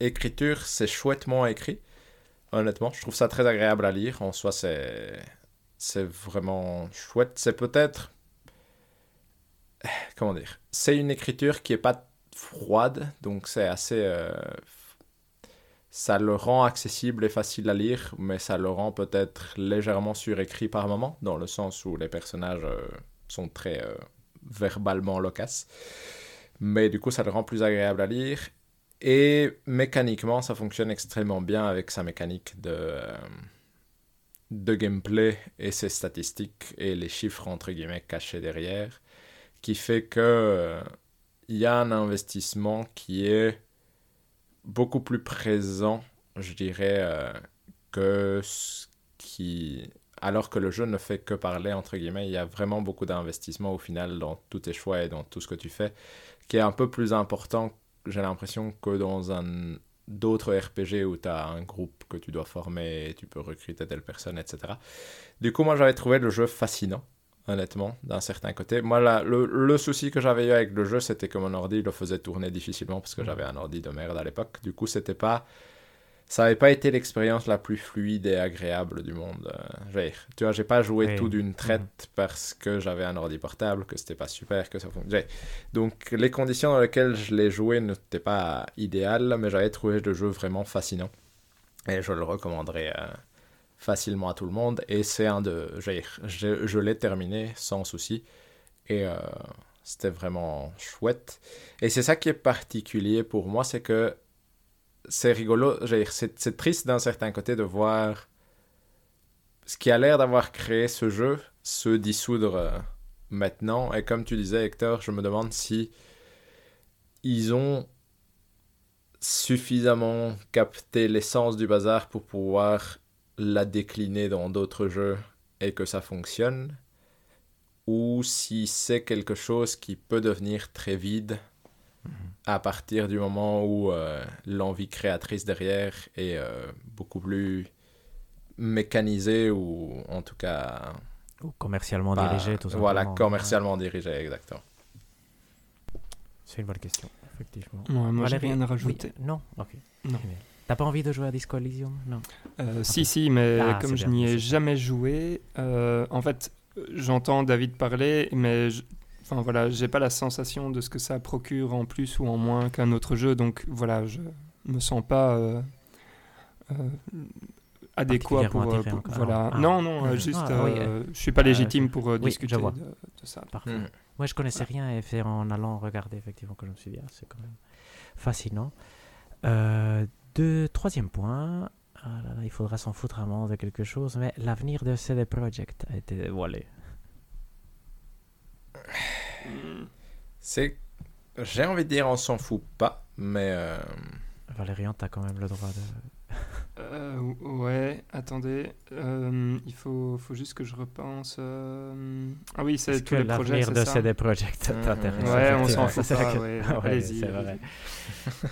écriture, c'est chouettement écrit. Honnêtement, je trouve ça très agréable à lire. En soi, c'est c'est vraiment chouette. C'est peut-être *sighs* comment dire C'est une écriture qui est pas froide, donc c'est assez euh, ça le rend accessible et facile à lire, mais ça le rend peut-être légèrement surécrit par moment, dans le sens où les personnages euh, sont très euh, verbalement loquaces. Mais du coup, ça le rend plus agréable à lire. Et mécaniquement, ça fonctionne extrêmement bien avec sa mécanique de, de gameplay et ses statistiques et les chiffres entre guillemets cachés derrière, qui fait que euh, il y a un investissement qui est beaucoup plus présent, je dirais, euh, que ce qui alors que le jeu ne fait que parler, entre guillemets, il y a vraiment beaucoup d'investissement au final dans tous tes choix et dans tout ce que tu fais, qui est un peu plus important, j'ai l'impression, que dans un d'autres RPG où tu as un groupe que tu dois former et tu peux recruter telle personne, etc. Du coup, moi, j'avais trouvé le jeu fascinant honnêtement, d'un certain côté. Moi, là, le, le, souci que j'avais eu avec le jeu, c'était que mon ordi le faisait tourner difficilement parce que mm. j'avais un ordi de merde à l'époque. Du coup, c'était pas. Ça n'avait pas été l'expérience la plus fluide et agréable du monde. Euh, tu vois, j'ai pas joué tout d'une traite mm. parce que j'avais un ordi portable, que c'était pas super, que ça fonctionnait. Donc, les conditions dans lesquelles je l'ai joué n'étaient pas idéales, mais j'avais trouvé le jeu vraiment fascinant. Et je le recommanderais. Euh, facilement à tout le monde. Et c'est un de. Je, je l'ai terminé sans souci. Et euh, c'était vraiment chouette. Et c'est ça qui est particulier pour moi, c'est que c'est rigolo. C'est triste d'un certain côté de voir ce qui a l'air d'avoir créé ce jeu se dissoudre euh, maintenant. Et comme tu disais, Hector, je me demande si ils ont suffisamment capté l'essence du bazar pour pouvoir la décliner dans d'autres jeux et que ça fonctionne, ou si c'est quelque chose qui peut devenir très vide. À partir du moment où euh, l'envie créatrice derrière est euh, beaucoup plus mécanisée ou en tout cas... Ou commercialement dirigée, tout simplement. Voilà, commercialement dirigée, exactement. C'est une bonne question, effectivement. moi, j'ai rien à rajouter. Non Ok. Non. T'as pas envie de jouer à Disco Elysium? Non. Euh, si, si, mais ah, comme je n'y ai jamais joué, euh, en fait, j'entends David parler, mais je... enfin voilà, j'ai pas la sensation de ce que ça procure en plus ou en moins qu'un autre jeu, donc voilà, je me sens pas euh, adéquat pour, voilà. Ah. Non, non, ah. juste, je suis pas légitime pour discuter de, ça. Parfait. Mm. Moi, je connaissais rien et fait en allant regarder effectivement que je me suis dit, c'est quand même fascinant. Euh, deux, troisième point, ah il faudra s'en foutre avant de quelque chose, mais l'avenir de CD Projekt a été dévoilé. C'est. J'ai envie de dire, on s'en fout pas, mais. Euh... Valérian, t'as quand même le droit de. Euh, ouais, attendez. Euh, il faut, faut juste que je repense. Euh... Ah oui, c'est tous les projets. de CD Projekt t'intéresse Ouais, on s'en fout *laughs* pas. *laughs* Ouais, Allez-y.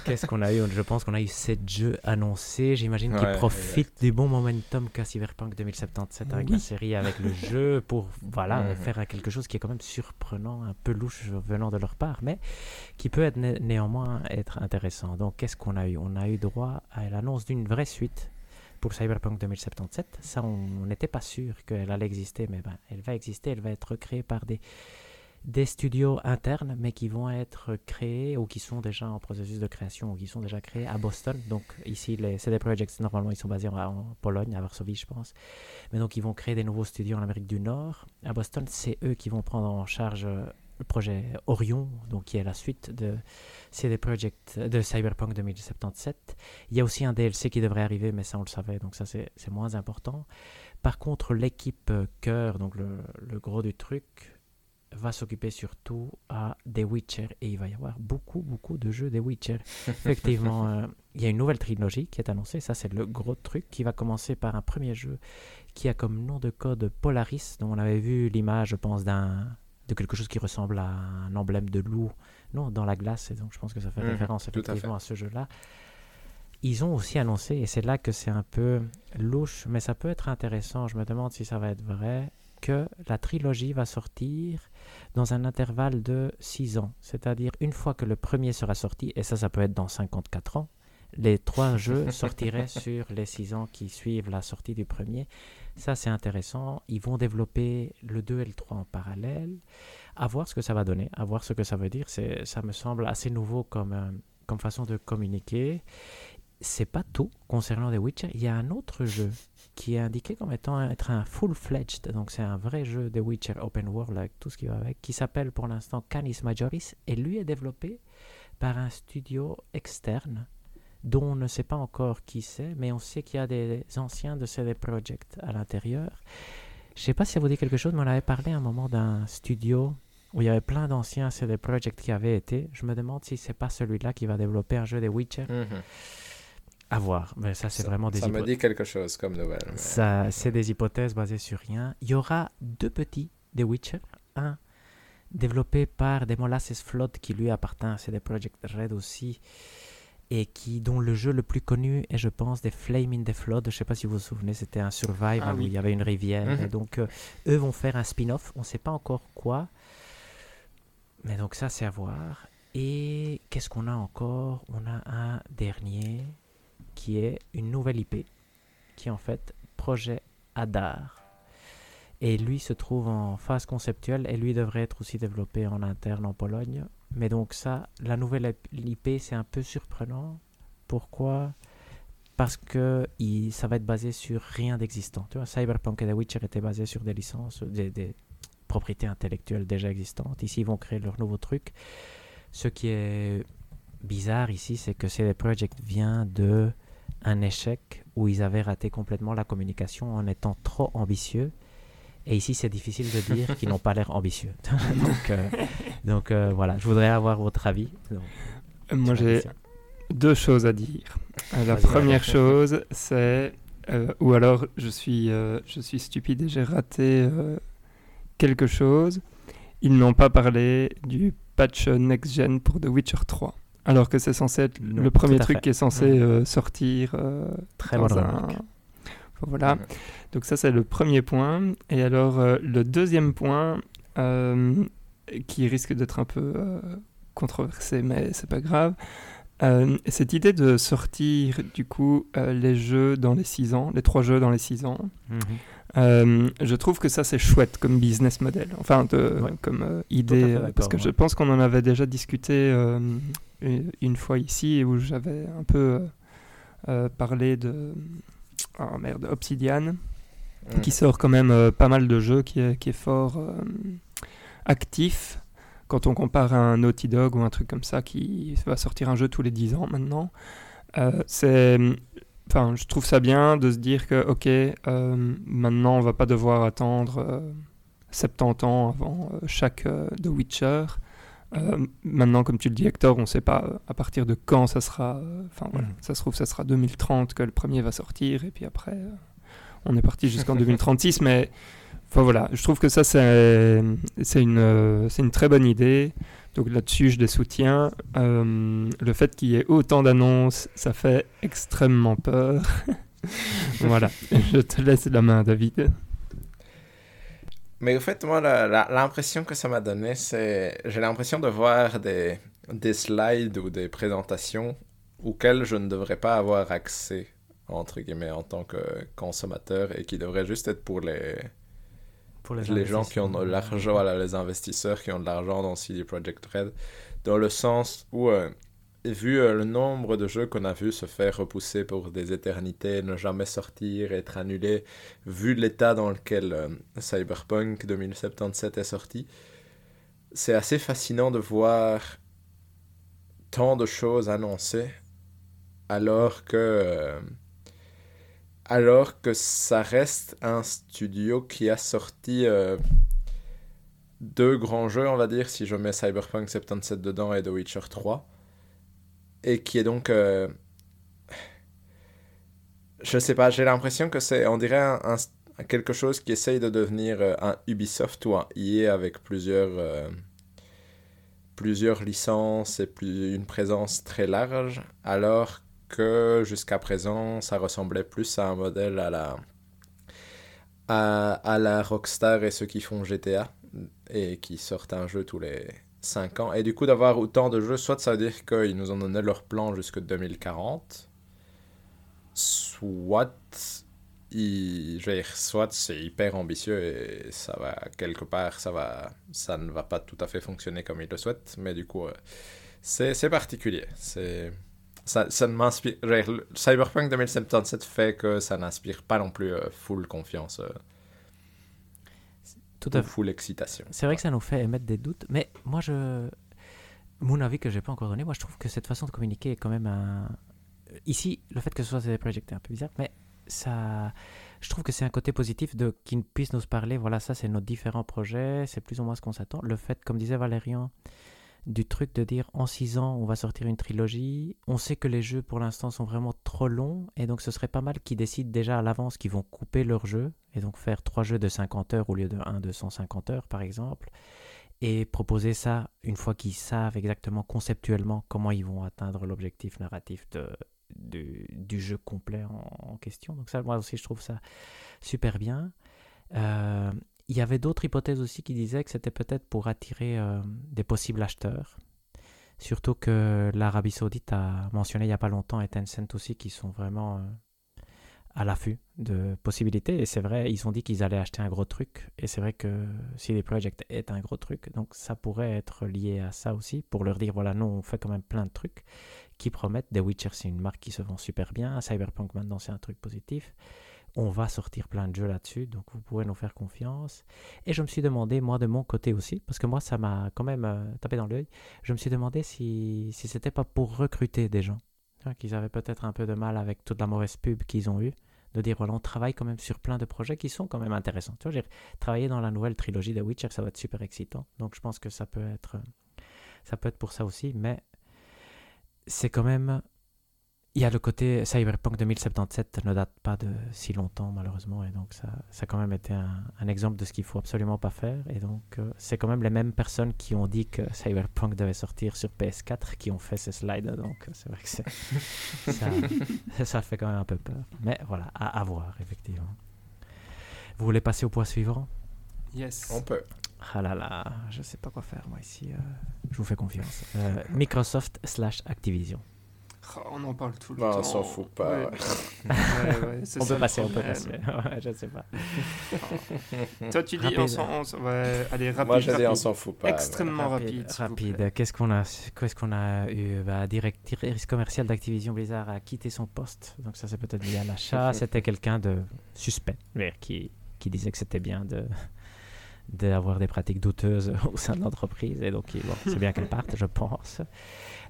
Qu'est-ce qu'on a eu Je pense qu'on a eu 7 jeux annoncés. J'imagine qu'ils profitent du bon momentum qu'a Cyberpunk 2077 avec la série, avec le jeu, pour voilà, mhm. faire quelque chose qui est quand même surprenant, un peu louche venant de leur part, mais qui peut être néanmoins être intéressant. Donc, qu'est-ce qu'on a eu? On a eu droit à l'annonce d'une vraie suite pour Cyberpunk 2077. Ça, on n'était pas sûr qu'elle allait exister, mais ben, elle va exister. Elle va être créée par des, des studios internes, mais qui vont être créés ou qui sont déjà en processus de création ou qui sont déjà créés à Boston. Donc ici, les CD Projekt, normalement, ils sont basés en, Pologne, à Varsovie, je pense. Mais donc, ils vont créer des nouveaux studios en Amérique du Nord. À Boston, c'est eux qui vont prendre en charge euh, le projet Orion, donc qui est la suite de CD Projekt de Cyberpunk 2077. Il y a aussi un DLC qui devrait arriver, mais ça on le savait, donc ça c'est moins important. Par contre, l'équipe cœur, donc le, le, gros du truc, va s'occuper surtout à The Witcher et il va y avoir beaucoup beaucoup de jeux The Witcher. *laughs* Effectivement, euh, il y a une nouvelle trilogie qui est annoncée, ça c'est le gros truc qui va commencer par un premier jeu qui a comme nom de code Polaris, dont on avait vu l'image, je pense, d'un de quelque chose qui ressemble à un emblème de loup, non, dans la glace, et donc je pense que ça fait mmh, référence effectivement à, ce jeu-là. Ils ont aussi annoncé, et c'est là que c'est un peu louche, mais ça peut être intéressant, je me demande si ça va être vrai, que la trilogie va sortir dans un intervalle de 6 ans. C'est-à-dire une fois que le premier sera sorti, et ça, ça peut être dans 54 ans, les trois jeux sortiraient *laughs* sur les 6 ans qui suivent la sortie du premier. Ça, c'est intéressant. Ils vont développer le 2 et le 3 en parallèle. À voir ce que ça va donner, à voir ce que ça veut dire. Ça me semble assez nouveau comme, euh, comme façon de communiquer c'est pas tout concernant The Witcher. Il y a un autre jeu qui est indiqué comme étant être un full-fledged, donc c'est un vrai jeu The Witcher Open World avec tout ce qui va avec, qui s'appelle pour l'instant Canis Majoris et lui est développé par un studio externe dont on ne sait pas encore qui c'est, mais on sait qu'il y a des anciens de CD Projekt à l'intérieur. Je sais pas si ça vous dit quelque chose, mais on avait parlé à un moment d'un studio où il y avait plein d'anciens CD Projekt qui avaient été. Je me demande si c'est pas celui-là qui va développer un jeu The Witcher. Mhm. À voir. Mais ça, c'est vraiment des Ça me dit quelque chose comme nouvelle. mais- Ça, c'est des hypothèses basées sur rien. Il y aura deux petits The Witcher. Un développé par des Molasses Flood qui lui appartient, c'est des Project Red aussi. Et qui, dont le jeu le plus connu est, je pense, des Flame in the Flood. Je ne sais pas si vous vous souvenez, c'était un survival Ah où il y avait une rivière. Mhm. Et donc, euh, eux vont faire un spin-off. On ne sait pas encore quoi. Mais donc, ça, c'est à voir. Et qu'est-ce qu'on a encore? On a un dernier qui est une nouvelle IP qui est en fait projet Adar. Et lui se trouve en phase conceptuelle et lui devrait être aussi développé en interne en Pologne. Mais donc ça, la nouvelle IP, c'est un peu surprenant. Pourquoi? Parce que ça va être basé sur rien d'existant. Cyberpunk et The Witcher étaient basés sur des licences, des, des propriétés intellectuelles déjà existantes. Ici, ils vont créer leur nouveau truc. Ce qui est bizarre ici, c'est que CD Projekt vient de un échec où ils avaient raté complètement la communication en étant trop ambitieux. Et ici, c'est difficile de dire qu'ils n'ont pas l'air ambitieux. *laughs* donc, euh, donc euh, voilà, je voudrais avoir votre avis. Donc, Moi, j'ai deux choses à dire. Euh, La première chose, c'est. euh, ou alors, je suis, euh, je suis stupide et j'ai raté euh, quelque chose. Ils n'ont pas parlé du patch next-gen pour The Witcher 3. Alors que c'est censé être Non, le premier truc fait. qui est censé euh, sortir. euh, Très dans un- voilà. Donc ça, c'est le premier point. Et alors, euh, le deuxième point, euh, qui risque d'être un peu euh, controversé, mais c'est pas grave, cette idée de sortir, du coup, les jeux dans les 6 ans, les trois jeux dans les 6 ans, Mhm. euh, je trouve que ça, c'est chouette comme business model, enfin, de, Ouais. comme idée, parce que je pense qu'on en avait déjà discuté une fois ici, où j'avais un peu parlé de... Oh merde, Obsidian, qui sort quand même euh, pas mal de jeux, qui est, qui est fort euh, actif quand on compare à un Naughty Dog ou un truc comme ça qui va sortir un jeu tous les 10 ans maintenant. Euh, c'est, enfin, je trouve ça bien de se dire que ok, euh, maintenant on va pas devoir attendre euh, 70 ans avant euh, chaque The Witcher. Euh, maintenant, comme tu le dis, Hector, on ne sait pas euh, à partir de quand ça sera. euh, Enfin, voilà, Mhm. ça se trouve, ça sera 2030 que le premier va sortir, et puis après, euh, on est parti jusqu'en *laughs* 2036. Mais enfin voilà, je trouve que ça, c'est une, très bonne idée. Donc là-dessus, je les soutiens. Le fait qu'il y ait autant d'annonces, ça fait extrêmement peur. *laughs* voilà, je te laisse la main, David. Mais au fait, moi, l'impression que ça m'a donné, c'est. J'ai l'impression de voir des, des slides ou des présentations auxquelles je ne devrais pas avoir accès, entre guillemets, en tant que consommateur et qui devraient juste être pour les, Pour les gens qui ont de l'argent, voilà, les investisseurs qui ont de l'argent dans CD Projekt Red, dans le sens où, euh, vu euh, le nombre de jeux qu'on a vu se faire repousser pour des éternités, ne jamais sortir, être annulés, vu l'état dans lequel euh, Cyberpunk 2077 est sorti, c'est assez fascinant de voir tant de choses annoncées alors que euh, alors que ça reste un studio qui a sorti deux grands jeux, on va dire, si je mets Cyberpunk 77 dedans et The Witcher 3, et qui est donc... euh, je sais pas, j'ai l'impression que c'est, on dirait, quelque chose qui essaye de devenir euh, un Ubisoft ou un EA avec plusieurs, euh, plusieurs licences et plus, une présence très large, alors que jusqu'à présent, ça ressemblait plus à un modèle à la, à la Rockstar et ceux qui font GTA et qui sortent un jeu tous les 5 ans. Et du coup, d'avoir autant de jeux, soit ça veut dire qu'ils nous ont donné leur plan jusque 2040, soit, ils- je soit c'est hyper ambitieux et ça va, quelque part, ça, va, ça ne va pas tout à fait fonctionner comme ils le souhaitent, mais du coup, euh, c'est particulier. C'est. Ça, ça m'inspire. Cyberpunk 2077 fait que ça n'inspire pas non plus euh, full confiance, euh, Tout à fait. full excitation. C'est vrai que ça nous fait émettre des doutes, mais moi, je... mon avis que je n'ai pas encore donné, moi je trouve que cette façon de communiquer est quand même un... Ici, le fait que ce soit des projets est un peu bizarre, mais ça... je trouve que c'est un côté positif de qu'ils puissent nous parler, voilà, ça c'est nos différents projets, c'est plus ou moins ce qu'on s'attend. Le fait, comme disait Valérian, du truc de dire en 6 ans on va sortir une trilogie. On sait que les jeux pour l'instant sont vraiment trop longs et donc ce serait pas mal qu'ils décident déjà à l'avance qu'ils vont couper leurs jeux et donc faire 3 jeux de 50 heures au lieu de 1 de 150 heures par exemple et proposer ça une fois qu'ils savent exactement conceptuellement comment ils vont atteindre l'objectif narratif de, du, jeu complet en, question. Donc ça, moi aussi, je trouve ça super bien. Euh, il y avait d'autres hypothèses aussi qui disaient que c'était peut-être pour attirer euh, des possibles acheteurs. Surtout que l'Arabie Saoudite a mentionné il n'y a pas longtemps et Tencent aussi qui sont vraiment euh, à l'affût de possibilités. Et c'est vrai, ils ont dit qu'ils allaient acheter un gros truc. Et c'est vrai que CD Projekt est un gros truc. Donc ça pourrait être lié à ça aussi, pour leur dire, voilà, nous, on fait quand même plein de trucs qui promettent. The Witcher, c'est une marque qui se vend super bien. Cyberpunk, maintenant, c'est un truc positif. On va sortir plein de jeux là-dessus, donc vous pourrez nous faire confiance. Et je me suis demandé, moi de mon côté aussi, parce que moi ça m'a quand même euh, tapé dans l'œil, je me suis demandé si, si c'était pas pour recruter des gens, qu'ils avaient peut-être un peu de mal avec toute la mauvaise pub qu'ils ont eue de dire voilà, on travaille quand même sur plein de projets qui sont quand même intéressants. Tu vois, travailler dans la nouvelle trilogie de Witcher, ça va être super excitant. Donc je pense que ça peut être, ça peut être pour ça aussi, mais c'est quand même il y a le côté Cyberpunk 2077 ne date pas de si longtemps malheureusement et donc ça, ça a quand même été un, exemple de ce qu'il faut absolument pas faire et donc euh, c'est quand même les mêmes personnes qui ont dit que Cyberpunk devait sortir sur PS4 qui ont fait ce slide donc c'est vrai que *laughs* ça, ça fait quand même un peu peur mais voilà à, à voir effectivement vous voulez passer au point suivant? Yes. On peut. Ah là là, je sais pas quoi faire moi ici. Euh, je vous fais confiance. Euh, Microsoft slash Activision. Oh, on en parle tout le Non, temps. on s'en fout pas. Ouais. Ouais, ouais, c'est *laughs* On ça peut passer, on peut passer. *laughs* Je sais pas. Toi, tu dis Rapide. on s'en. allez, rapide. Moi, j'ai dit, on s'en fout pas. Extrêmement rapide. Rapide. Qu'est-ce qu'on a, qu'est-ce qu'on a eu bah, Directrice commerciale d'Activision Blizzard a quitté son poste. Donc ça, c'est peut-être lié à l'achat. *laughs* C'était quelqu'un de suspect, mais qui, qui disait que c'était bien de d'avoir des pratiques douteuses au sein de l'entreprise. Et donc, bon, c'est bien qu'elle parte, je pense.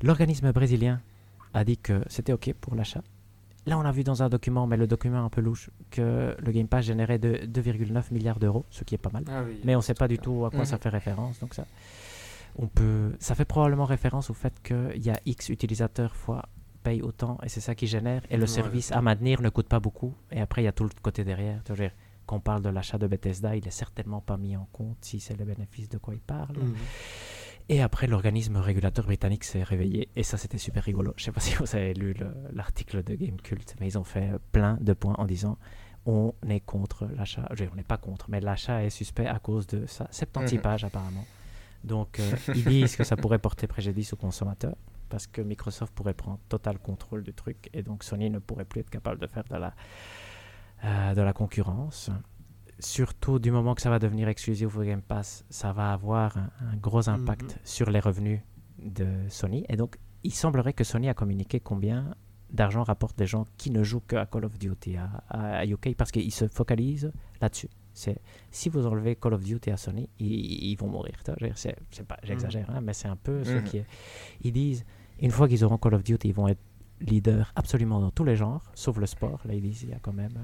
L'organisme brésilien a dit que c'était OK pour l'achat. Là, on a vu dans un document, mais le document un peu louche, que le Game Pass générait de 2,9 milliards d'euros, ce qui est pas mal. Ah oui. Mais on ne sait pas du tout à quoi Mhm. ça fait référence. Donc ça, on peut, ça fait probablement référence au fait qu'il y a X utilisateurs fois paye autant et c'est ça qui génère. Et le Ouais. service à maintenir ne coûte pas beaucoup. Et après, il y a tout le côté derrière. Dire, Quand on parle de l'achat de Bethesda, il est certainement pas mis en compte si c'est le bénéfice de quoi il parle. Mhm. Et après, l'organisme régulateur britannique s'est réveillé. Et ça, c'était super rigolo. Je sais pas *laughs* si vous avez lu le- l'article de Gamecult, mais ils ont fait plein de points en disant on est contre l'achat. Je On n'est pas contre, mais l'achat est suspect à cause de ça. 70 Mhm. pages apparemment. Donc, euh, ils disent que ça pourrait porter préjudice aux consommateurs parce que Microsoft pourrait prendre total contrôle du truc et donc Sony ne pourrait plus être capable de faire de la, euh, de la concurrence. Surtout du moment que ça va devenir exclusif au Game Pass, ça va avoir un, un gros impact Mhm. sur les revenus de Sony. Et donc, il semblerait que Sony a communiqué combien d'argent rapportent des gens qui ne jouent que à Call of Duty à, à- à UK parce qu'ils se focalisent là-dessus. C'est si vous enlevez Call of Duty à Sony, ils, ils vont mourir. J'exagère, hein, mais c'est un peu ce Mhm. qui est. Ils disent une fois qu'ils auront Call of Duty, ils vont être leaders absolument dans tous les genres, sauf le sport. Là, ils disent il y a quand même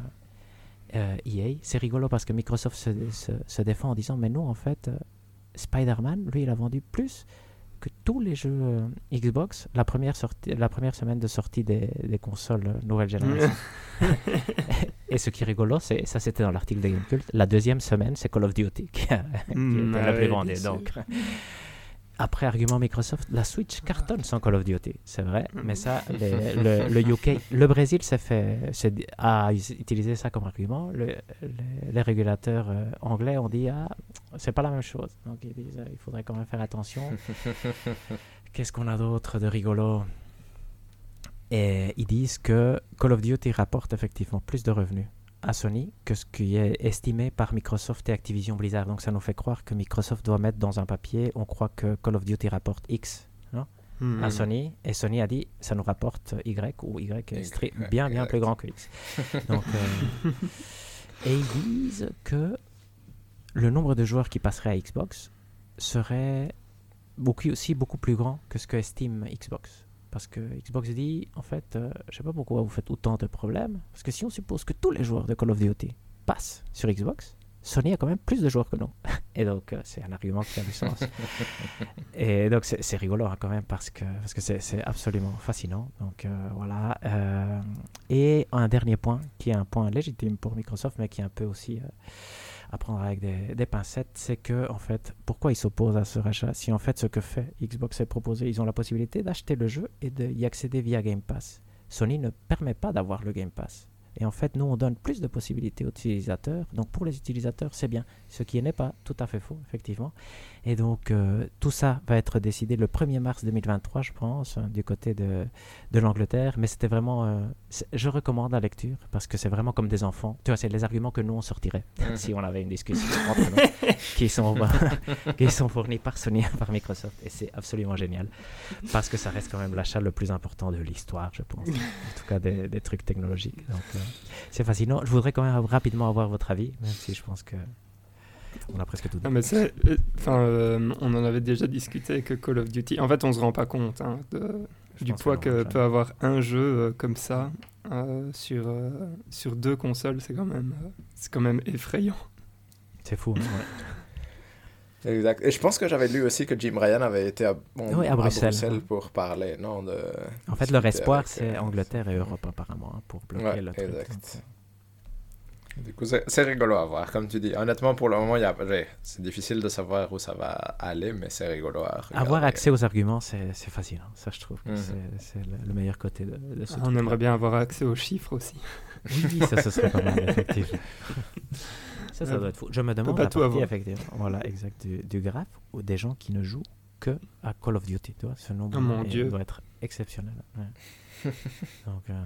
euh, EA. C'est rigolo parce que Microsoft se, se- se défend en disant mais non, en fait, euh, Spider-Man, lui, il a vendu plus que tous les jeux euh, Xbox la première, sortie, la première semaine de sortie des, des consoles euh, nouvelle génération. *laughs* Et ce qui est rigolo, c'est ça c'était dans l'article de Gamecult, la deuxième semaine, c'est Call of Duty qui, a- *laughs* qui Mm, était la plus vendue. *laughs* Donc, après argument Microsoft, la Switch cartonne sans Call of Duty, c'est vrai, Mhm. mais ça, les- le, le UK, le Brésil s'est fait, a utilisé ça comme argument. Le- les, les régulateurs euh, anglais ont dit ah, c'est pas la même chose. Donc ils disent euh, il faudrait quand même faire attention. *laughs* Qu'est-ce qu'on a d'autre de rigolo? Et ils disent que Call of Duty rapporte effectivement plus de revenus à Sony que ce qui est estimé par Microsoft et Activision Blizzard. Donc ça nous fait croire que Microsoft doit mettre dans un papier, on croit que Call of Duty rapporte X Mhm. à Sony, et Sony a dit ça nous rapporte Y, ou Y est Y, bien bien Y. plus grand que X. *laughs* Donc, euh, et ils disent que le nombre de joueurs qui passeraient à Xbox serait beaucoup, aussi beaucoup plus grand que ce que estime Xbox. Parce que Xbox dit, en fait, euh, je sais pas pourquoi vous faites autant de problèmes, parce que si on suppose que tous les joueurs de Call of Duty passent sur Xbox, Sony a quand même plus de joueurs que nous. *laughs* Et donc, euh, c'est un argument qui a du sens. *laughs* et donc, c'est rigolo hein, quand même parce que parce que c'est absolument fascinant. Donc, euh, voilà. Euh, et un dernier point, qui est un point légitime pour Microsoft, mais qui est un peu aussi à prendre avec des, des pincettes, c'est que, en fait, pourquoi ils s'opposent à ce rachat Si, en fait, ce que fait Xbox est proposé, ils ont la possibilité d'acheter le jeu et d'y accéder via Game Pass. Sony ne permet pas d'avoir le Game Pass. Et en fait, nous, on donne plus de possibilités aux utilisateurs. Donc, pour les utilisateurs, c'est bien. Ce qui n'est pas tout à fait faux, effectivement. Et donc, euh, tout ça va être décidé le 1er mars 2023, je pense, hein, du côté de, de l'Angleterre. Mais c'était vraiment. euh, je recommande la lecture parce que c'est vraiment comme des enfants. Tu vois, c'est les arguments que nous, on sortirait *laughs* si on avait une discussion entre nous, *laughs* qui sont, *laughs* qui sont fournis par Sony par Microsoft. Et c'est absolument génial parce que ça reste quand même l'achat le plus important de l'histoire, je pense. En tout cas, des, des trucs technologiques. Donc, euh, c'est fascinant. Je voudrais quand même rapidement avoir votre avis, même si je pense que on a presque tout mais euh, Enfin, euh, on en avait déjà discuté avec Call of Duty. En fait, on se rend pas compte hein, de- du poids que peut avoir un jeu euh, comme ça euh, sur, sur deux consoles. C'est quand, même, c'est quand même effrayant. C'est fou. hein, ouais. Exact. Et je pense que j'avais lu aussi que Jim Ryan avait été à, bon, Oui, à Bruxelles. pour parler, non de... En fait, leur espoir, c'est euh, Angleterre et Europe, apparemment, hein, pour bloquer Ouais, le truc. exact. Du coup, c'est rigolo à voir, comme tu dis. Honnêtement, pour le moment, c'est difficile de savoir où ça va aller, mais c'est rigolo à regarder. Avoir accès aux arguments, c'est facile. hein. Ça, je trouve que Mhm. c'est- c'est le, le meilleur côté de, de ce Ah, on aimerait bien avoir accès aux chiffres aussi. Oui, ça, ce serait pas mal, effectivement. *laughs* Ça, ça Ouais. doit être fou. Je me demande la tout partie, avoir. effectivement, voilà, exact, du, du graphe, ou des gens qui ne jouent que à Call of Duty, tu vois, ce nombre Oh mon Dieu. doit être exceptionnel. ouais. *laughs* Donc, euh,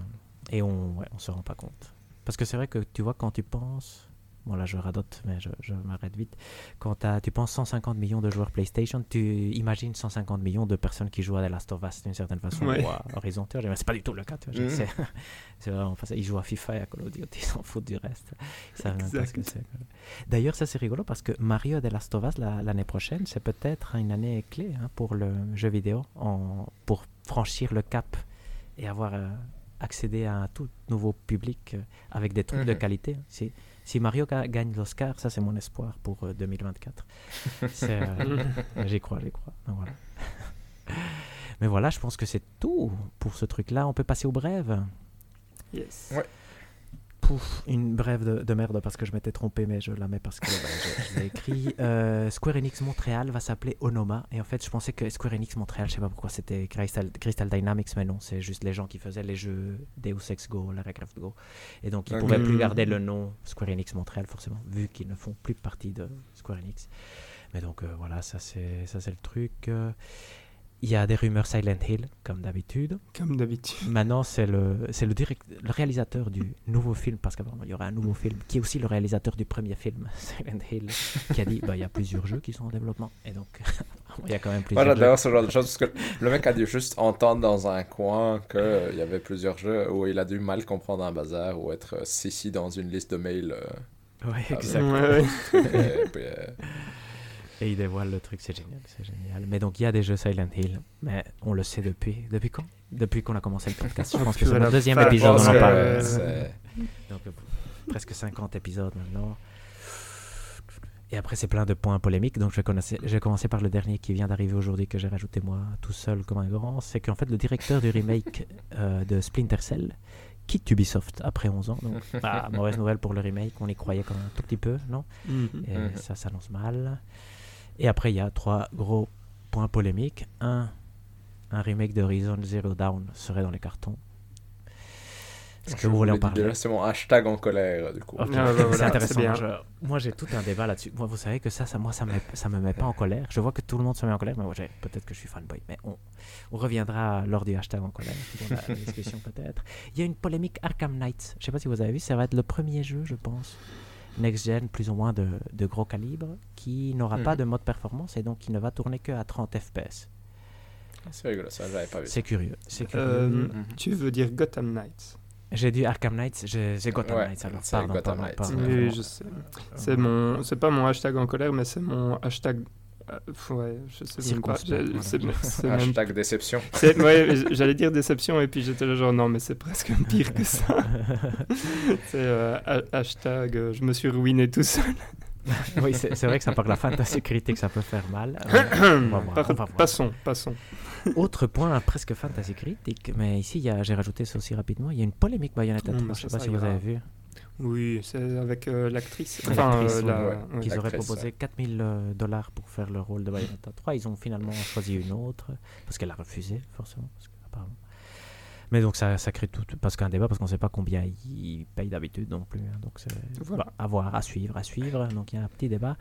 et on ouais, on se rend pas compte. Parce que c'est vrai que tu vois, quand tu penses, bon là je radote, mais je, je m'arrête vite, quand tu penses 150 millions de joueurs PlayStation, tu imagines 150 millions de personnes qui jouent à The Last of Us d'une certaine façon, Ouais. ou à Horizon, c'est pas du tout le cas, tu vois, Mhm. *laughs* c'est ils jouent à FIFA et à Call of Duty, ils s'en foutent du reste. Ils savent même pas ce que Exact. c'est. quoi. D'ailleurs, ça c'est rigolo parce que Mario The Last of Us la- l'année prochaine, c'est peut-être une année clé hein, pour le jeu vidéo, en, pour franchir le cap et avoir euh, accédé à un tout nouveau public euh, avec des trucs de Mhm. qualité. Si, si Mario ga- gagne l'Oscar, ça c'est mon espoir pour euh, 2024. *laughs* C'est, euh, j'y crois, j'y crois. Donc, voilà. *laughs* Mais voilà, je pense que c'est tout pour ce truc-là. On peut passer aux brèves? Yes. Ouais. Pouf, une brève de, de merde parce que je m'étais trompé, mais je la mets parce que bah, je, je l'ai écrit. *laughs* Euh, Square Enix Montréal va s'appeler Onoma. Et en fait, je pensais que Square Enix Montréal, je sais pas pourquoi c'était Crystal, Crystal Dynamics, mais non, c'est juste les gens qui faisaient les jeux Deus Ex Go, Lara Croft Go. Et donc, ils Ok. pouvaient plus garder le nom Square Enix Montréal, forcément, vu qu'ils ne font plus partie de Square Enix. Mais donc, euh, voilà, ça c'est ça, c'est le truc. Il y a des rumeurs Silent Hill, comme d'habitude. Comme d'habitude. Maintenant, c'est le, c'est le, direct, le réalisateur du nouveau film, parce qu'apparemment, il y aura un nouveau film, qui est aussi le réalisateur du premier film, *laughs* Silent Hill, qui a dit bah, il y a plusieurs jeux qui sont en développement. Et donc, *laughs* il y a quand même plusieurs Moi, jeux. j'adore ce genre de choses parce que le mec a dû juste entendre dans un coin qu'il y avait plusieurs jeux où il a dû mal comprendre un bazar ou être euh, sissi dans une liste de mails. euh, Ouais, exact. Ouais, ouais. et puis, euh, Et il dévoile le truc, c'est génial, c'est génial. Mais donc, il y a des jeux Silent Hill, mais on le sait depuis. Depuis quand? Depuis qu'on a commencé le podcast. Je pense que c'est le deuxième épisode, on en parle. euh, Donc, euh, presque 50 épisodes maintenant. Et après, c'est plein de points polémiques. Donc, je vais, commencer, je vais commencer par le dernier qui vient d'arriver aujourd'hui, que j'ai rajouté moi tout seul comme un grand. C'est qu'en fait, le directeur du remake *laughs* euh, de Splinter Cell quitte Ubisoft après 11 ans. Donc, bah, mauvaise nouvelle pour le remake. On y croyait quand même un tout petit peu, non? Mhm. Et Mhm. ça s'annonce mal. Et après, il y a trois gros points polémiques. Un, un remake de Horizon Zero Dawn serait dans les cartons. Est-ce que je vous voulez en parler? déjà, C'est mon hashtag en colère, du coup. Ah, bah, voilà, c'est intéressant. bien. Je- moi, j'ai tout un débat là-dessus. Moi, vous savez que ça, ça moi, ça me, ça me met pas en colère. Je vois que tout le monde se met en colère, mais moi, peut-être que je suis fanboy. Mais on, on reviendra lors du hashtag en colère, dans la *laughs* discussion peut-être. Il y a une polémique Arkham Knight. Je sais pas si vous avez vu, ça va être le premier jeu, je pense, next-gen, plus ou moins de, de gros calibre, qui n'aura pas Mhm. de mode performance et donc qui ne va tourner que à 30 FPS. C'est rigolo, ça, j'avais pas vu. C'est curieux. C'est curieux. Euh, Mhm. Tu veux dire Gotham Knights? J'ai dit Arkham Knight, j'ai Gotham Ouais, Knights alors. Pardon, Gotham pardon, Knights. pardon, Oui, vraiment. je sais. C'est mon, c'est pas mon hashtag en colère, mais c'est mon hashtag. Euh, ouais, je sais même pas. Je- voilà. même- Hashtag déception. ouais, j'allais dire déception et puis j'étais là genre non, mais c'est presque pire que ça. *laughs* c'est euh, ha- hashtag. euh, je me suis ruiné tout seul. *laughs* oui, c'est vrai que ça par la fantasy critique, ça peut faire mal. *clears throat* Euh, voir, Par- passons, passons. Autre point presque fantasy critique, mais ici, j'ai rajouté ça aussi rapidement. Il y a une polémique Bayonetta Mm, 3, mais je sais ça, pas si vous avez vu. Oui, c'est avec euh, l'actrice. Enfin, euh, la- ouais. qu'ils auraient proposé 4000 euh, dollars pour faire le rôle de Bayonetta 3. Ils ont finalement choisi une autre, parce qu'elle a refusé, forcément. Parce que, apparemment. Mais donc ça, ça crée tout, parce qu'un débat, parce qu'on ne sait pas combien ils payent d'habitude non plus. hein. donc c'est Voilà. bah, à voir, à suivre, à suivre. Donc il y a un petit débat.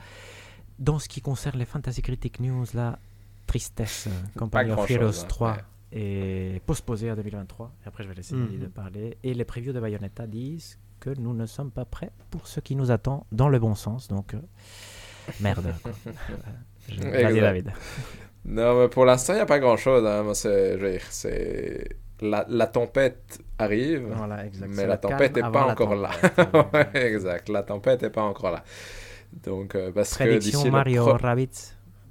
Dans ce qui concerne les Fantasy Critic News, la tristesse, Company of Heroes hein, 3 ouais. est postposée à 2023. Et après, je vais laisser Mhm. Lily de parler. Et les previews de Bayonetta disent que nous ne sommes pas prêts pour ce qui nous attend dans le bon sens. Donc, euh, merde. *laughs* Vas-y. David. Non, mais pour l'instant, il n'y a pas grand-chose. Hein. C'est. La, la tempête arrive, Voilà, exact. mais la tempête n'est pas encore là. *laughs* ouais, exact. La tempête n'est pas encore là. Donc, euh, parce que Prédiction le Mario pro- Rabbit,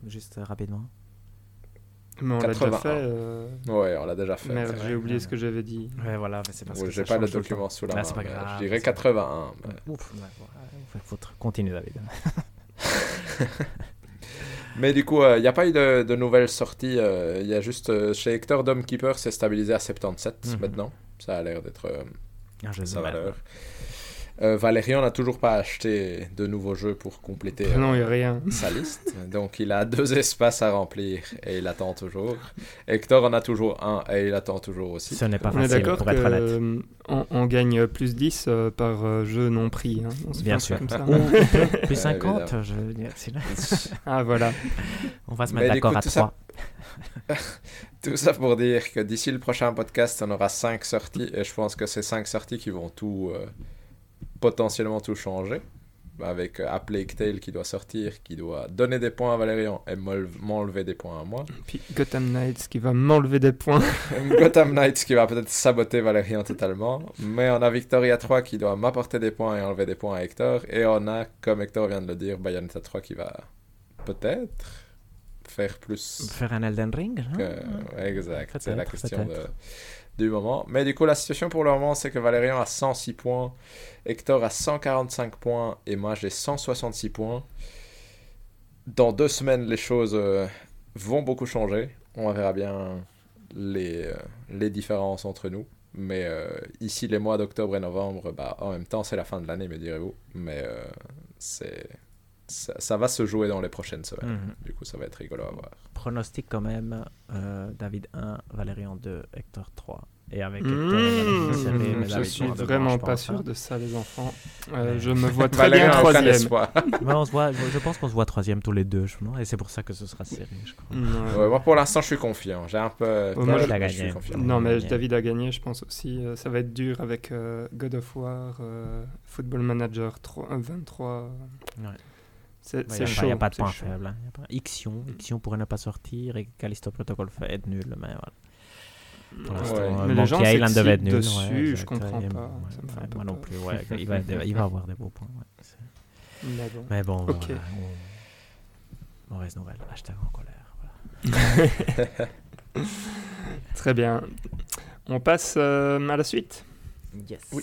juste rapidement. Mais on l'a déjà 81. fait. euh, Ouais, on l'a déjà fait. Merde, j'ai oublié ce que j'avais dit. Ouais, voilà, mais c'est parce Ouais, que J'ai pas le document sous la Ah, main. c'est pas grave, je dirais c'est pas 81. mais-. Ouf, faut, continuer, David. Mais du coup, il n'y a pas eu de, de nouvelles sorties. Il y a juste euh, chez Hector Dome Keeper, c'est stabilisé à 77 Mhm. maintenant. Ça a l'air d'être euh, Un jeu Euh, Valérian n'a toujours pas acheté de nouveaux jeux pour compléter euh, Non, il n'y a rien. sa liste. Donc il a *laughs* deux espaces à remplir et il attend toujours. Hector en a toujours un et il attend toujours aussi. Ce n'est pas On est facile, d'accord pour être honnête. on gagne plus 10 euh, par euh, jeu non pris. Hein. On se Bien sûr. Comme ça. Ou plus Ouais, *laughs* 50, évidemment. je veux dire. *laughs* ah, voilà. On va se mettre d'accord à tout ça- 3. Tout ça pour dire que d'ici le prochain podcast, on aura cinq sorties et je pense que c'est cinq sorties qui vont tout euh, potentiellement tout changer. Avec euh, A Plague Tale qui doit sortir, qui doit donner des points à Valérian et m'enle- m'enlever des points à moi. Puis Gotham Knights qui va m'enlever des points. *laughs* Gotham Knights qui va peut-être saboter Valérian totalement. Mais on a Victoria 3 qui doit m'apporter des points et enlever des points à Hector. Et on a, comme Hector vient de le dire, Bayonetta 3 qui va peut-être faire plus Faire un Elden Ring hein que- exact, c'est la question de-. Du moment. Mais du coup, la situation pour le moment, c'est que Valérian a 106 points, Hector a 145 points et moi j'ai 166 points. Dans deux semaines, les choses euh, vont beaucoup changer. On verra bien les, euh, les différences entre nous. Mais euh, ici, les mois d'octobre et novembre, bah, en même temps, c'est la fin de l'année, me direz-vous. Mais c'est ça, va se jouer dans les prochaines semaines. Mhm. Du coup, ça va être rigolo à voir. Pronostic quand même euh, David 1, Valérian 2, Hector 3. Et avec Hector, mmh, je suis vraiment pas sûr hein. de ça, les enfants. Euh, je me *laughs* vois très bien troisième. *laughs* mais on se voit, je pense qu'on se voit troisième tous les deux, je pense, et c'est pour ça que ce sera serré. Je crois. Moi, pour l'instant, je suis confiant. J'ai un peu. Moi, je, gagné. Suis confiant. Non, mais David a gagné, je pense aussi. Euh, ça va être dur avec euh, God of War, Football Manager 3, 23. C'est ben, ouais, chaud. Il n'y a pas de point chaud. faible. Hein. Pas... Ixion, Ixion pourrait ne pas sortir et Callisto Protocol est nul. Mais voilà. Pour l'instant, ouais. Euh, gens Island devait être nul. Dessus, ouais, je comprends et... pas. Ça me fait moi peur. non plus. Ouais, il, va, il va avoir des beaux points. *laughs* Mais bon, mais bon okay. voilà. mauvaise nouvelle. Hashtag en colère. Voilà. *laughs* Très bien. On passe euh, à la suite. Yes. Oui.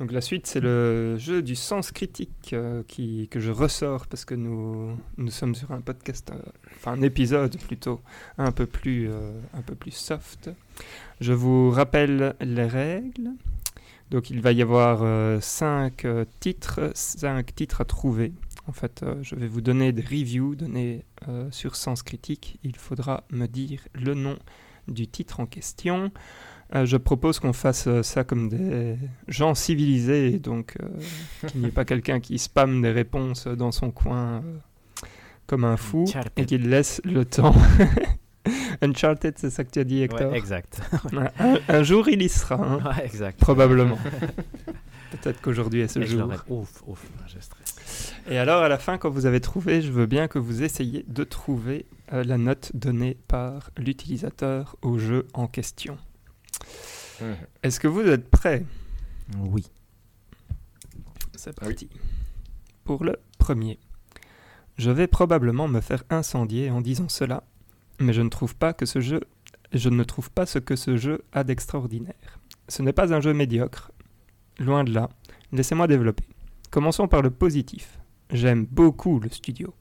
Donc la suite, c'est le jeu du sens critique euh, qui, que je ressors parce que nous, nous sommes sur un podcast, euh, enfin un épisode plutôt, un peu plus, euh, un peu plus soft. Je vous rappelle les règles. Donc il va y avoir euh, cinq euh, titres, cinq titres à trouver. En fait, je vais vous donner des reviews donnés euh, sur Sens Critique. Il faudra me dire le nom du titre en question. Euh, je propose qu'on fasse euh, ça comme des gens civilisés, donc euh, *laughs* qu'il n'y ait pas quelqu'un qui spamme des réponses dans son coin euh, comme un fou et qu'il laisse le temps. *laughs* Uncharted, c'est ça que tu as dit, Hector? Ouais, exact. *laughs* Ouais, un, un jour, il y sera, hein, Ouais, exact. probablement. Peut-être qu'aujourd'hui est ce Et jour. Ouf, ouf, je stresse. Et alors, à la fin, quand vous avez trouvé, je veux bien que vous essayiez de trouver la note donnée par l'utilisateur au jeu en question. Mhm. Est-ce que vous êtes prêts? Oui. C'est parti. Pour le premier. Je vais probablement me faire incendier en disant cela, mais je ne trouve pas que ce jeu je ne trouve pas ce que ce jeu a d'extraordinaire. Ce n'est pas un jeu médiocre. Loin de là. Laissez-moi développer. Commençons par le positif. J'aime beaucoup le studio.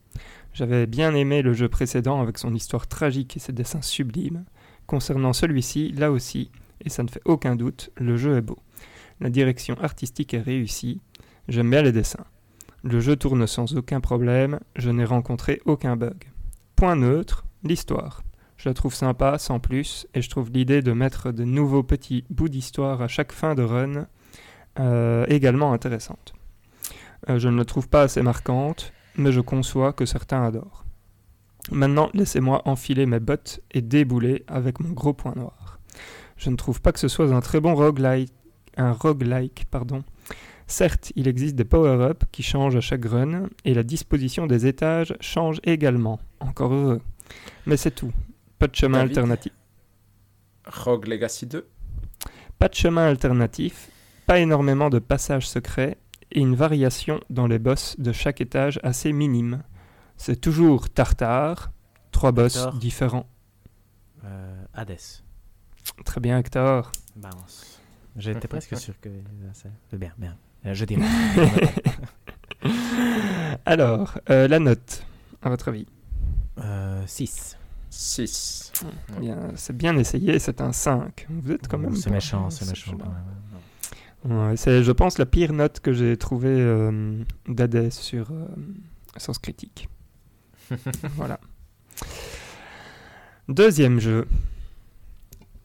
J'avais bien aimé le jeu précédent avec son histoire tragique et ses dessins sublimes. Concernant celui-ci, là aussi, et ça ne fait aucun doute, le jeu est beau. La direction artistique est réussie. J'aime bien les dessins. Le jeu tourne sans aucun problème, je n'ai rencontré aucun bug. Point neutre, l'histoire. Je la trouve sympa, sans plus, et je trouve l'idée de mettre de nouveaux petits bouts d'histoire à chaque fin de run euh, également intéressante. Euh, je ne la trouve pas assez marquante, mais je conçois que certains adorent. Maintenant, laissez-moi enfiler mes bottes et débouler avec mon gros point noir. Je ne trouve pas que ce soit un très bon roguelike, un roguelike pardon. Certes, il existe des power-ups qui changent à chaque run, et la disposition des étages change également. Encore heureux. Mais c'est tout. Pas de chemin David alternatif. Rogue Legacy 2 Pas de chemin alternatif, pas énormément de passages secrets et une variation dans les boss de chaque étage assez minime. C'est toujours Tartare, trois boss différents. Euh, Hades. Très bien Hector. Balance. J'étais *laughs* presque sûr que c'est bien, bien. Euh, je dirais. *laughs* *laughs* Alors, euh, la note, à votre avis 6. 6. Eh bien, C'est bien essayé, c'est un 5. Vous êtes quand même... C'est méchant, c'est méchant. chaud. quand même. Ouais, c'est, je pense, la pire note que j'ai trouvée euh, d'Hadès sur euh, Sens Critique. voilà. Deuxième jeu.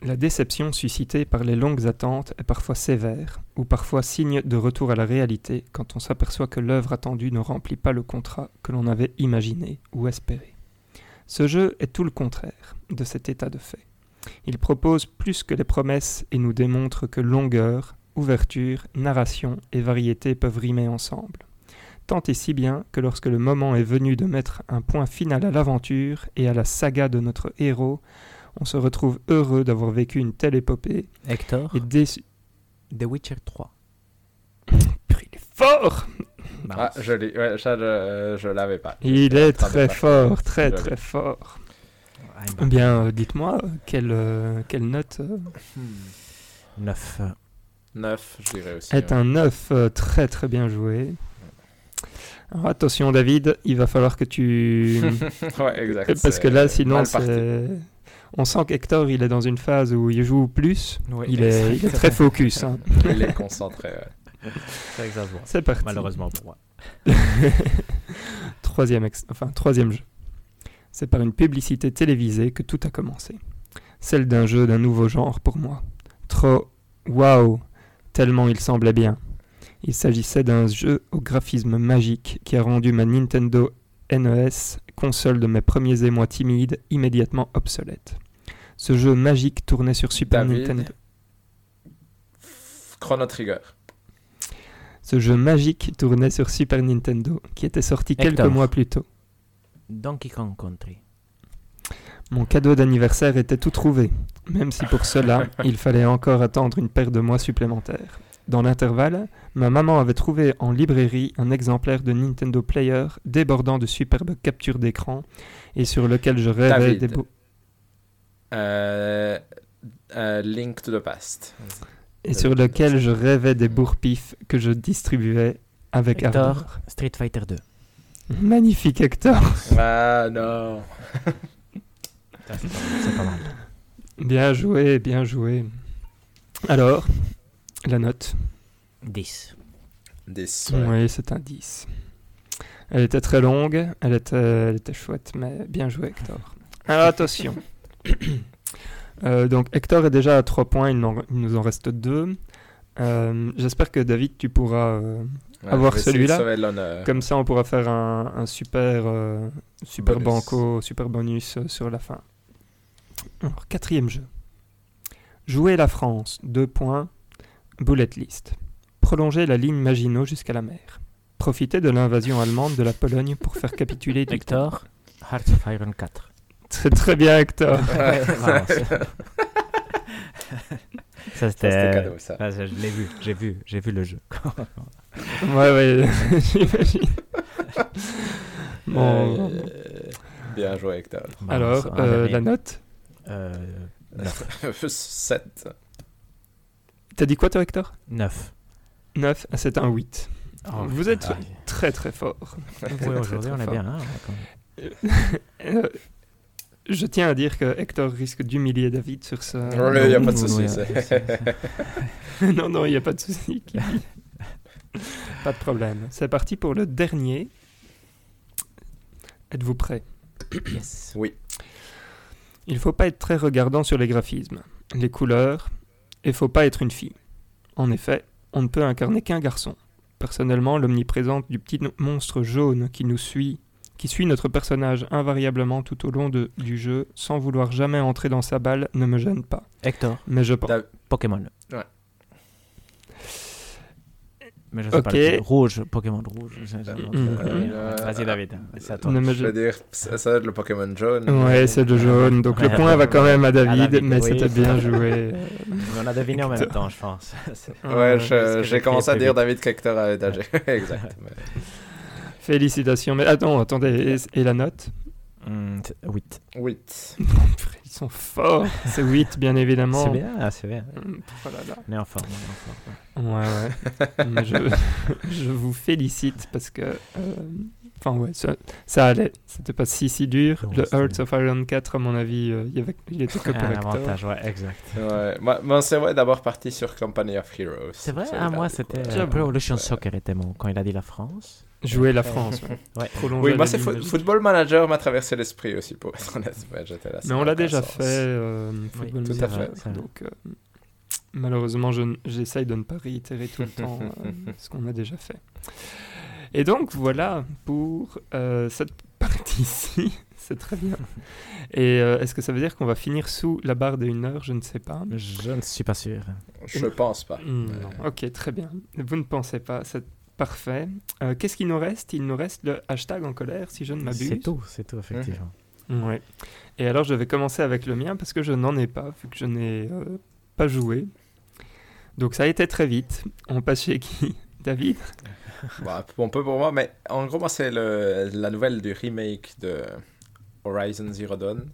La déception suscitée par les longues attentes est parfois sévère, ou parfois signe de retour à la réalité quand on s'aperçoit que l'œuvre attendue ne remplit pas le contrat que l'on avait imaginé ou espéré. Ce jeu est tout le contraire de cet état de fait. Il propose plus que les promesses et nous démontre que longueur, ouverture, narration et variété peuvent rimer ensemble. Tant et si bien que lorsque le moment est venu de mettre un point final à l'aventure et à la saga de notre héros, on se retrouve heureux d'avoir vécu une telle épopée Hector, et déçu. The Witcher 3. Purée, Il est fort Ah, Balance. je l'ai. Ouais, ça, je, je l'avais pas. Il est très pas- fort, très très fort. Eh bien, euh, dites-moi, euh, quelle, euh, quelle note euh, 9. 9, je dirais aussi. est ouais. un 9 euh, très très bien joué Alors attention David, il va falloir que tu... *laughs* ouais, exact. Parce que là, sinon, c'est... On sent qu'Hector, il est dans une phase où il joue plus. Oui, Il est, il est très focus. hein. *laughs* Il est concentré. ouais. C'est parti. Malheureusement pour moi. *laughs* troisième, ex- enfin, troisième jeu. C'est par une publicité télévisée que tout a commencé. Celle d'un jeu d'un nouveau genre pour moi. Trop waouh, tellement il semblait bien. Il s'agissait d'un jeu au graphisme magique qui a rendu ma Nintendo NES, console de mes premiers émois timides, immédiatement obsolète. Ce jeu magique tournait sur Super David. Nintendo. Chrono Trigger. Ce jeu magique tournait sur Super Nintendo, qui était sorti quelques mois plus tôt. Donkey Kong Country. Mon cadeau d'anniversaire était tout trouvé, même si pour cela, *laughs* il fallait encore attendre une paire de mois supplémentaires. Dans l'intervalle, ma maman avait trouvé en librairie un exemplaire de Nintendo Player débordant de superbes captures d'écran et sur lequel je rêvais David. des beaux... Euh, euh, Link to the Past. et sur lequel je rêvais des bourre-pifs que je distribuais avec Hector. ardeur. Street Fighter 2. Magnifique Hector. Ah non. C'est pas mal. Bien joué, bien joué. Alors, la note 10. 10. ouais. Oui, c'est un 10. Elle était très longue, elle était, elle était chouette, mais bien joué Hector. Alors attention. *coughs* Euh, donc Hector est déjà à 3 points, il, il nous en reste 2. J'espère que David, tu pourras... euh, Ouais, Avoir celui-là, comme ça, on pourra faire un, un super, euh, super Bonus. banco, super bonus euh, sur la fin. Alors, quatrième jeu. Jouer la France, 2 points, bullet list. Prolonger la ligne Maginot jusqu'à la mer. Profiter de l'invasion allemande de la Pologne pour faire capituler du Hector, Hearts of Iron 4. C'est très bien, Hector. *laughs* Ça c'était cadeau, ça. Ah, ça, je l'ai vu, j'ai vu, j'ai vu le jeu. *laughs* ouais, ouais, *laughs* j'imagine. Bon, Euh, Bien joué, Hector. alors, euh, la note Euh, 7. T'as dit quoi, toi, Hector 9. 9, c'est un 8. Oh, Vous putain, êtes ah, très très fort. oui, *laughs* aujourd'hui, on est bien. hein, même. Euh, je tiens à dire que Hector risque d'humilier David sur ça. Ouais, il y a pas de Non, souci, non, *laughs* *laughs* non, non, il n'y a pas de souci. Pas de problème. C'est parti pour le dernier. Êtes-vous prêts? Yes. Oui. Il faut pas être très regardant sur les graphismes, les couleurs, et faut pas être une fille. En effet, on ne peut incarner qu'un garçon. Personnellement, l'omniprésence du petit monstre jaune qui nous suit, qui suit notre personnage invariablement tout au long de- du jeu, sans vouloir jamais entrer dans sa balle, ne me gêne pas. Hector, Mais je pense. Pokémon. Ouais. Mais je sais pas. Ok. lequel. Rouge, Pokémon rouge. Mhm. Euh, Vas-y, David. C'est à toi. Ne me Je veux gêne- dire, ça ça va être le Pokémon jaune. Ouais, c'est le jaune. Donc le point va quand même à David, David, mais oui. c'était bien joué. Mais *laughs* on a deviné en même temps, je pense. *laughs* Ouais, Euh, j'ai commencé à dire David Kector à étager. *laughs* exact. mais- Félicitations. Mais attends, attendez. Et, et la note? Hmm, c'est- 8. 8. Ils sont forts. C'est 8, bien évidemment. C'est bien, c'est bien. Hum, oh là là. On est en forme. on est en forme. Ouais, ouais. Mais je, *laughs* je vous félicite parce que. euh, Enfin, ouais, ça, ça allait. C'était pas si, si dur. Non, le Hearts of Iron 4, à mon avis, euh, il y avait, il était que Un avantage, ouais, exact. Ouais. Moi, moi, c'est vrai d'abord parti sur Company of Heroes. C'est vrai, ah, moi c'était coup, euh, ouais. Pro Evolution Ouais. Soccer était mon quand il a dit la France. Jouer la France. ouais. *laughs* Ouais. Prolonger Oui, moi, c'est fo-. Football Manager m'a traversé l'esprit aussi, pour être honnête. Mais, j'étais là, ça Mais on l'a déjà sens. fait, euh, Football tout à fait. Donc, euh, malheureusement, je j'essaye de ne pas réitérer tout le temps *laughs* euh, ce qu'on a déjà fait. Et donc, voilà pour euh, cette *laughs* partie-ci. C'est très bien. Et euh, est-ce que ça veut dire qu'on va finir sous la barre des 1 heure? Je ne sais pas. Je ne suis pas sûr. Je pense pas. Non. Ok, très bien. Vous ne pensez pas, parfait. Euh, Qu'est-ce qu'il nous reste? Il nous reste le hashtag en colère, si je ne m'abuse. C'est tout, c'est tout effectivement. Ouais. Et alors, je vais commencer avec le mien parce que je n'en ai pas, vu que je n'ai euh, pas joué. Donc, ça a été très vite. On passe chez qui? *laughs* David? *laughs* Bah, un peu pour moi, mais en gros, moi, c'est le- la nouvelle du remake de Horizon Zero Dawn.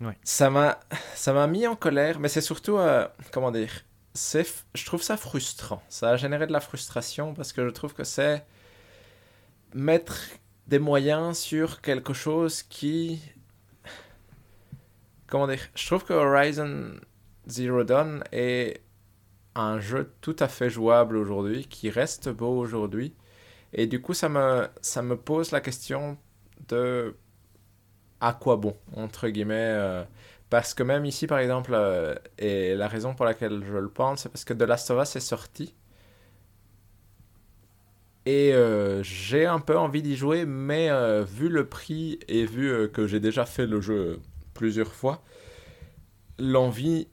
Ouais. Ça m'a ça m'a mis en colère, mais c'est surtout, euh, comment dire, je trouve ça frustrant. Ça a généré de la frustration parce que je trouve que c'est mettre des moyens sur quelque chose qui... Comment dire Je trouve que Horizon Zero Dawn est un jeu tout à fait jouable aujourd'hui, qui reste beau aujourd'hui. Et du coup, ça me, ça me pose la question de à quoi bon, entre guillemets. euh, parce que même ici, par exemple, euh, et la raison pour laquelle je le pense, c'est parce que The Last of Us est sorti. Et euh, j'ai un peu envie d'y jouer, mais euh, vu le prix et vu que j'ai déjà fait le jeu plusieurs fois, l'envie,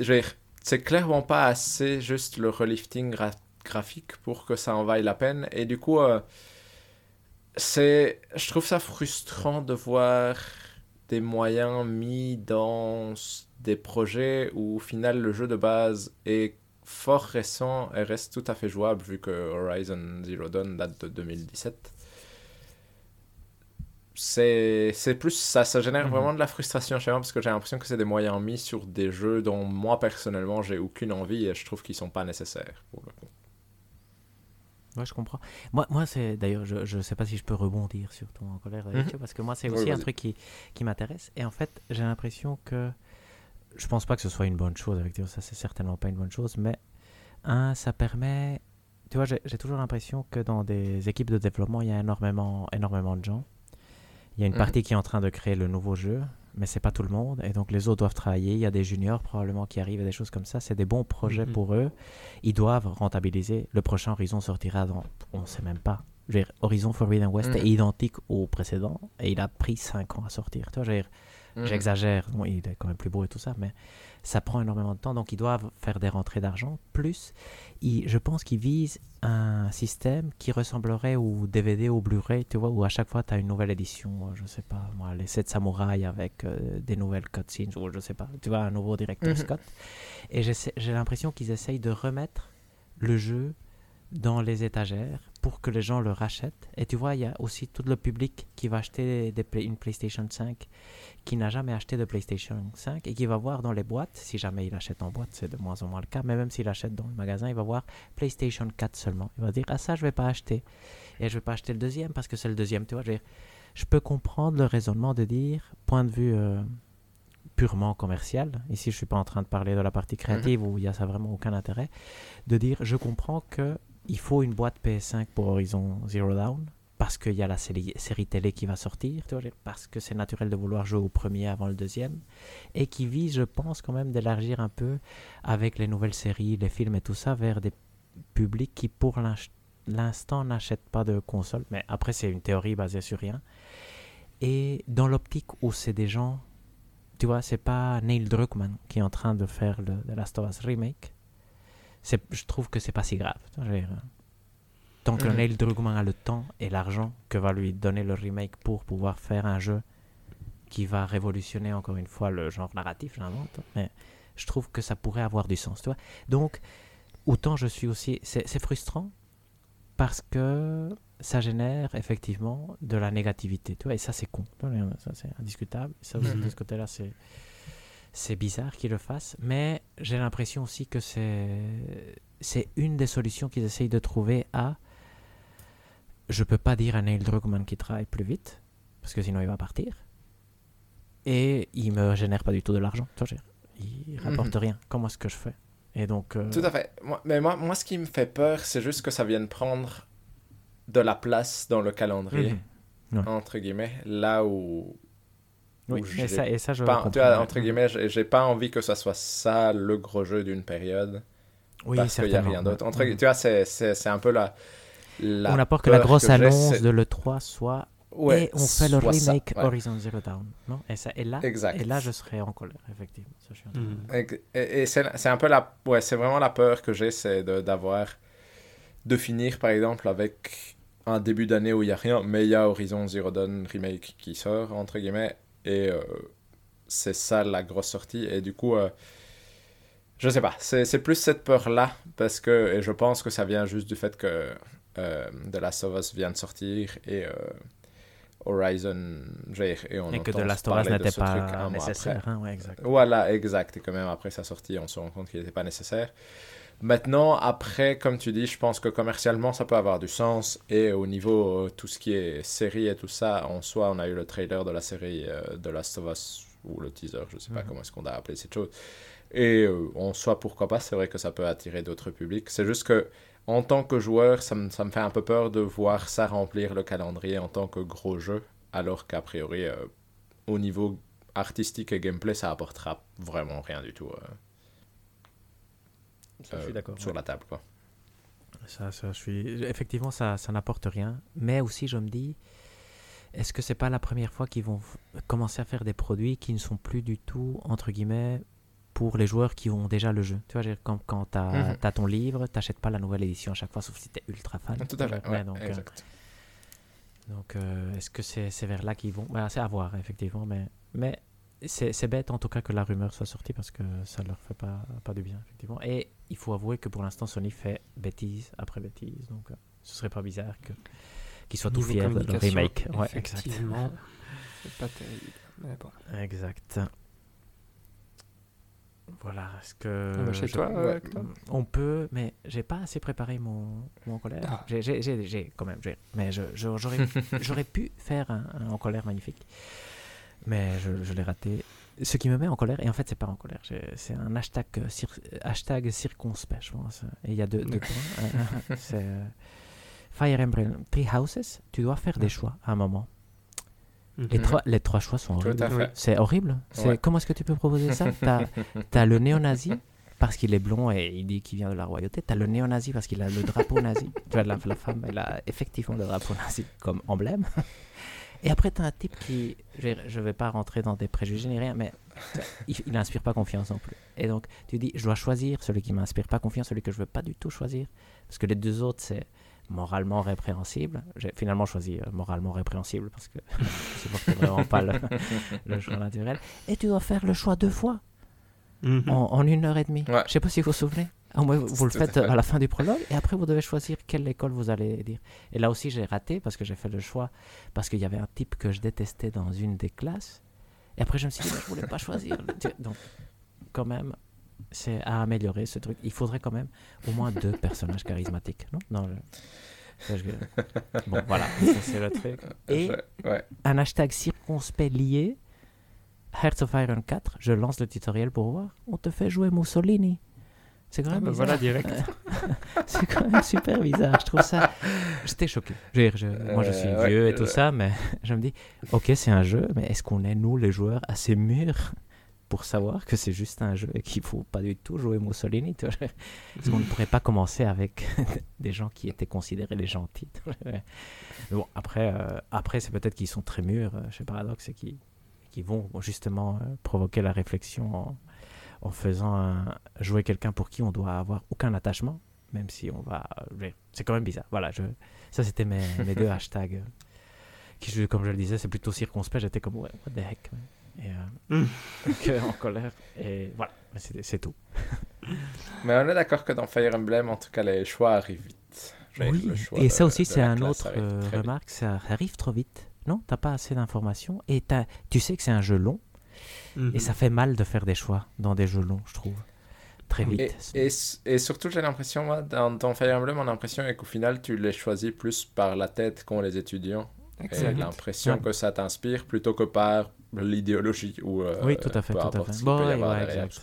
c'est clairement pas assez juste le relifting gra- graphique pour que ça en vaille la peine. Et du coup, c'est, je trouve ça frustrant de voir des moyens mis dans des projets où au final le jeu de base est fort récent et reste tout à fait jouable vu que Horizon Zero Dawn date de 2017. C'est c'est plus ça, ça génère Mhm. vraiment de la frustration chez moi parce que j'ai l'impression que c'est des moyens mis sur des jeux dont moi personnellement j'ai aucune envie et je trouve qu'ils sont pas nécessaires pour le coup. Ouais, je comprends. Moi, moi c'est d'ailleurs, je ne sais pas si je peux rebondir sur ton colère, Mhm. parce que moi, c'est Oui, aussi un truc qui, qui m'intéresse. Et en fait, j'ai l'impression que je pense pas que ce soit une bonne chose avec Théo, ça c'est certainement pas une bonne chose, mais un, ça permet. Tu vois, j'ai j'ai toujours l'impression que dans des équipes de développement, il y a énormément, énormément de gens. Il y a une Mhm. partie qui est en train de créer le nouveau jeu, mais c'est pas tout le monde, et donc les autres doivent travailler. Il y a des juniors probablement qui arrivent et des choses comme ça. C'est des bons projets Mhm. pour eux. Ils doivent rentabiliser. Le prochain Horizon sortira dans, on sait même pas. Horizon Forbidden West Mhm. est identique au précédent et il a pris 5 ans à sortir. Tu Mhm. J'exagère, bon, il est quand même plus beau et tout ça, mais ça prend énormément de temps, donc ils doivent faire des rentrées d'argent. Plus, ils- je pense qu'ils visent un système qui ressemblerait au DVD ou au Blu-ray, tu vois, où à chaque fois tu as une nouvelle édition, euh, je sais pas, moi, les 7 samouraïs avec euh, des nouvelles cutscenes, ou je sais pas, tu vois, un nouveau directeur Mhm. Scott. Et j'ai l'impression qu'ils essayent de remettre le jeu dans les étagères pour que les gens le rachètent. Et tu vois, il y a aussi tout le public qui va acheter des play- une PlayStation 5 qui n'a jamais acheté de PlayStation 5 et qui va voir dans les boîtes, si jamais il achète en boîte, c'est de moins en moins le cas, mais même s'il achète dans le magasin, il va voir PlayStation 4 seulement. Il va dire, ah ça, je vais pas acheter. Et je vais pas acheter le deuxième parce que c'est le deuxième. Tu vois, je, veux dire, je peux comprendre le raisonnement de dire, point de vue euh, purement commercial, ici je suis pas en train de parler de la partie créative où il y a ça vraiment aucun intérêt, de dire, je comprends que il faut une boîte PS5 pour Horizon Zero Dawn parce qu'il y a la série, série télé qui va sortir, parce que c'est naturel de vouloir jouer au premier avant le deuxième, et qui vise, je pense, quand même d'élargir un peu avec les nouvelles séries, les films et tout ça vers des publics qui, pour l'instant, n'achètent pas de console. Mais après, c'est une théorie basée sur rien. Et dans l'optique où c'est des gens, tu vois, c'est pas Neil Druckmann qui est en train de faire le The Last of Us remake. Je trouve que c'est pas si grave. Tant que Mhm. Neil Druckmann a le temps et l'argent que va lui donner le remake pour pouvoir faire un jeu qui va révolutionner encore une fois le genre narratif, j'invente, mais je trouve que ça pourrait avoir du sens, tu vois. Donc, autant je suis aussi... C'est frustrant parce que ça génère effectivement de la négativité, tu vois, et ça c'est con, ça c'est indiscutable, ça aussi, Mhm. de ce côté-là c'est... C'est bizarre qu'ils le fassent, mais j'ai l'impression aussi que c'est une des solutions qu'ils essayent de trouver à je peux pas dire à Neil Druckmann qu'il travaille plus vite parce que sinon il va partir et il me génère pas du tout de l'argent il rapporte Mhm. rien comment est-ce que je fais? Et donc euh, Tout à fait. Moi, mais moi, moi, ce qui me fait peur, c'est juste que ça vienne prendre de la place dans le calendrier, Mhm. entre guillemets, là où. Oui, et ça, et ça je pas- tu vois, entre guillemets, j'ai pas envie que ça soit ça le gros jeu d'une période. oui, parce qu'il n'y a rien d'autre. Entre-. Tu vois, c'est- c'est c'est un peu la. la on a peur que la grosse annonce de l'E3 soit Ouais, et on fait le ça, remake ouais. Horizon Zero Dawn non? Et ça et là Exact. et là je serais en colère effectivement ça, je suis en train de- Mhm. Et, et- c'est c'est un peu la. Ouais, c'est vraiment la peur que j'ai, c'est de- d'avoir. De, finir, par exemple, avec un début d'année où il n'y a rien, mais il y a Horizon Zero Dawn Remake qui sort, entre guillemets, et euh, c'est ça la grosse sortie, et du coup. euh, je sais pas, c'est plus cette peur-là, parce que. Et je pense que ça vient juste du fait que. Euh, The Last of Us vient de sortir, et. Horizon, et on et que The Last of Us n'était pas nécessaire hein, ouais, exact Voilà, exact. Et quand même, après sa sortie, on se rend compte qu'il n'était pas nécessaire. Maintenant, après, comme tu dis, je pense que commercialement, ça peut avoir du sens. Et au niveau euh, tout ce qui est série et tout ça, en soi, on a eu le trailer de la série euh, de Last of Us, ou le teaser, je sais pas Mhm. comment est-ce qu'on a appelé cette chose. Et euh, en soi, pourquoi pas, c'est vrai que ça peut attirer d'autres publics. C'est juste que, en tant que joueur, ça me, ça me fait un peu peur de voir ça remplir le calendrier en tant que gros jeu, alors qu'a priori, euh, au niveau artistique et gameplay, ça apportera vraiment rien du tout euh, Ça, je euh, suis d'accord sur ouais. la table. Quoi. Ça, ça, je suis... Effectivement, ça, ça n'apporte rien. Mais aussi, je me dis, est-ce que c'est pas la première fois qu'ils vont commencer à faire des produits qui ne sont plus du tout, entre guillemets, pour les joueurs qui ont déjà le jeu? Tu vois, quand, quand tu as, ton livre, t'achètes pas la nouvelle édition à chaque fois, sauf si tu es ultra fan. Tout à fait. Ouais, donc, euh, exact. donc, euh, est-ce que c'est vers là qu'ils vont? Bah, C'est à voir, effectivement. Mais, mais c'est c'est bête, en tout cas, que la rumeur soit sortie parce que ça leur fait pas, pas du bien, effectivement. Et il faut avouer que pour l'instant, Sony fait bêtise après bêtise. Donc, euh, ce serait pas bizarre qu'ils soient tout fiers de leur remake. Ouais. Effectivement, c'est pas terrible. Mais bon. Exact. Voilà, est-ce que. Chez je- toi, ouais. On peut, mais j'ai pas assez préparé mon, mon colère. Ah. J'ai- J'ai j'ai- j'ai quand même, mais je- je- j'aurais *laughs* j'aurais pu faire un, un en colère magnifique, mais je, je l'ai raté. Ce qui me met en colère, et en fait c'est pas en colère, c'est un hashtag, euh, cir- hashtag circonspect, je pense. Et il y a deux, deux points. C'est euh, Fire Emblem Three Houses. Tu dois faire des choix à un moment. Les, Mhm. trois, les trois choix sont horribles. C'est horrible. C'est Ouais. Comment est-ce que tu peux proposer ça? T'as as le néo-nazi parce qu'il est blond et il dit qu'il vient de la royauté. T'as le néo-nazi parce qu'il a le drapeau nazi. tu vois, la, la femme, elle a effectivement le drapeau nazi comme emblème. Et après, t'as un type qui... Je je vais pas rentrer dans des préjugés ni rien, mais il, n'inspire pas confiance non plus. Et donc, tu dis, je dois choisir celui qui m'inspire pas confiance, celui que je veux pas du tout choisir. Parce que les deux autres, c'est moralement répréhensible. J'ai finalement choisi euh, moralement répréhensible parce que je *laughs* vraiment pas le, le choix naturel. Et tu dois faire le choix deux fois Mhm. en, en une heure et demie. Ouais. Je sais pas si vous vous souvenez. Moins, vous le à faites fait. à la fin du prologue et après vous devez choisir quelle école vous allez dire. Et là aussi j'ai raté parce que j'ai fait le choix parce qu'il y avait un type que je détestais dans une des classes. Et après je me suis dit mais je voulais pas choisir. *laughs* Donc quand même c'est à améliorer ce truc. Il faudrait quand même au moins deux personnages charismatiques, non? Non. je- je- je- Bon voilà, *laughs* c'est le truc. Et Je- ouais. un hashtag circonspect lié. Hearts of Iron 4, je lance le tutoriel pour voir. On te fait jouer Mussolini. C'est quand Ah même bah bizarre. voilà, direct. *laughs* C'est quand même super bizarre. Je trouve ça. J'étais choqué. Je je- Moi, je suis Euh, ouais, vieux et tout euh, ça, mais *laughs* je me dis, ok, c'est un jeu, mais est-ce qu'on est, nous, les joueurs, assez mûrs pour savoir que c'est juste un jeu et qu'il faut pas du tout jouer Mussolini tu vois? Est-ce qu'on ne pourrait pas commencer avec *laughs* des gens qui étaient considérés les gentils Mais bon, après, euh, après c'est peut-être qu'ils sont très mûrs euh, chez Paradox et qui, qui vont justement euh, provoquer la réflexion en, en faisant un- jouer quelqu'un pour qui on doit avoir aucun attachement, même si on va. euh, C'est quand même bizarre. Voilà, je, ça c'était mes, mes deux *laughs* hashtags. euh, Qui, comme je le disais, c'est plutôt circonspect. J'étais comme, ouais, what the heck. Et, euh, Mm. *laughs* que en colère. Et voilà, c'est tout. *laughs* Mais on est d'accord que dans Fire Emblem, en tout cas, les choix arrivent vite. Oui, et de- ça aussi, c'est un autre euh, vite. remarque. Ça arrive trop vite. Non, t'as pas assez d'informations. Et tu sais que c'est un jeu long. Mhm. Et ça fait mal de faire des choix dans des jeux longs, je trouve. Très vite. Et, et, s- et surtout, j'ai l'impression, moi, dans, dans Fire Emblem, mon impression est qu'au final, tu les choisis plus par la tête qu'ont les étudiants. Et Exact. l'impression Ouais. que ça t'inspire plutôt que par l'idéologie. Ou, euh, Oui, tout à fait, peu tout à importe fait. Bon, ouais, ouais, exact.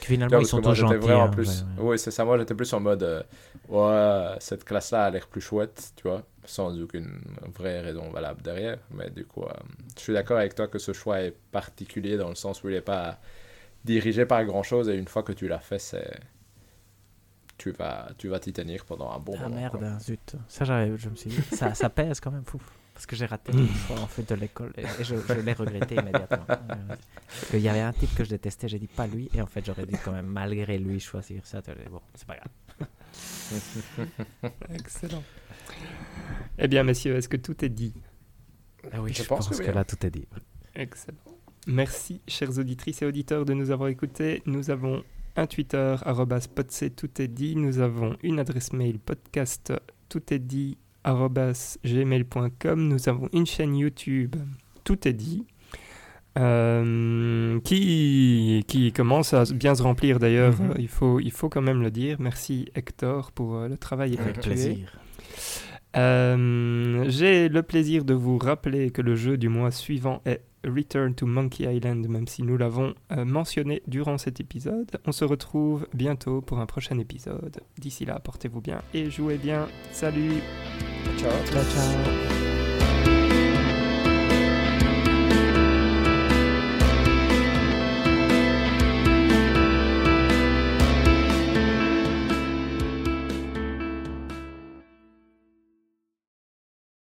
Finalement, vois, ils parce sont que moi, tous j'étais gentils. vraiment hein, plus... ouais, ouais. Oui, c'est ça. Moi, j'étais plus en mode... euh, ouais, cette classe-là a l'air plus chouette, tu vois, sans aucune vraie raison valable derrière. Mais du coup, euh, je suis d'accord avec toi que ce choix est particulier dans le sens où il n'est pas dirigé par grand-chose et une fois que tu l'as fait, c'est... Tu vas tu vas t'y tenir pendant un bon Ah moment. merde, quoi. hein, zut. Ça, j'avais- je me suis dit, ça, ça pèse quand même, fou. Parce que j'ai raté le choix *laughs* en fait de l'école et, et je, je l'ai regretté immédiatement. *laughs* Il y avait un type que je détestais, j'ai dit pas lui, et en fait j'aurais dû quand même malgré lui choisir ça. Bon, c'est pas grave. *laughs* Excellent. Eh bien, messieurs, est-ce que tout est dit? Ah oui, Je je, pense pense, que que, là tout est dit. Excellent. Merci, chères auditrices et auditeurs, de nous avoir écoutés. Nous avons un Twitter, arrobas podc, tout est dit. Nous avons une adresse mail, podcast, tout est dit, arrobas gmail.com. Nous avons une chaîne YouTube, tout est dit, euh, qui, qui commence à bien se remplir d'ailleurs. Mhm. Euh, il, faut, il faut quand même le dire. Merci Hector pour euh, le travail Avec effectué. plaisir. Euh, J'ai le plaisir de vous rappeler que le jeu du mois suivant est Return to Monkey Island, même si nous l'avons euh, mentionné durant cet épisode. On se retrouve bientôt pour un prochain épisode. D'ici là, portez-vous bien et jouez bien. Salut Ciao. Ciao, ciao.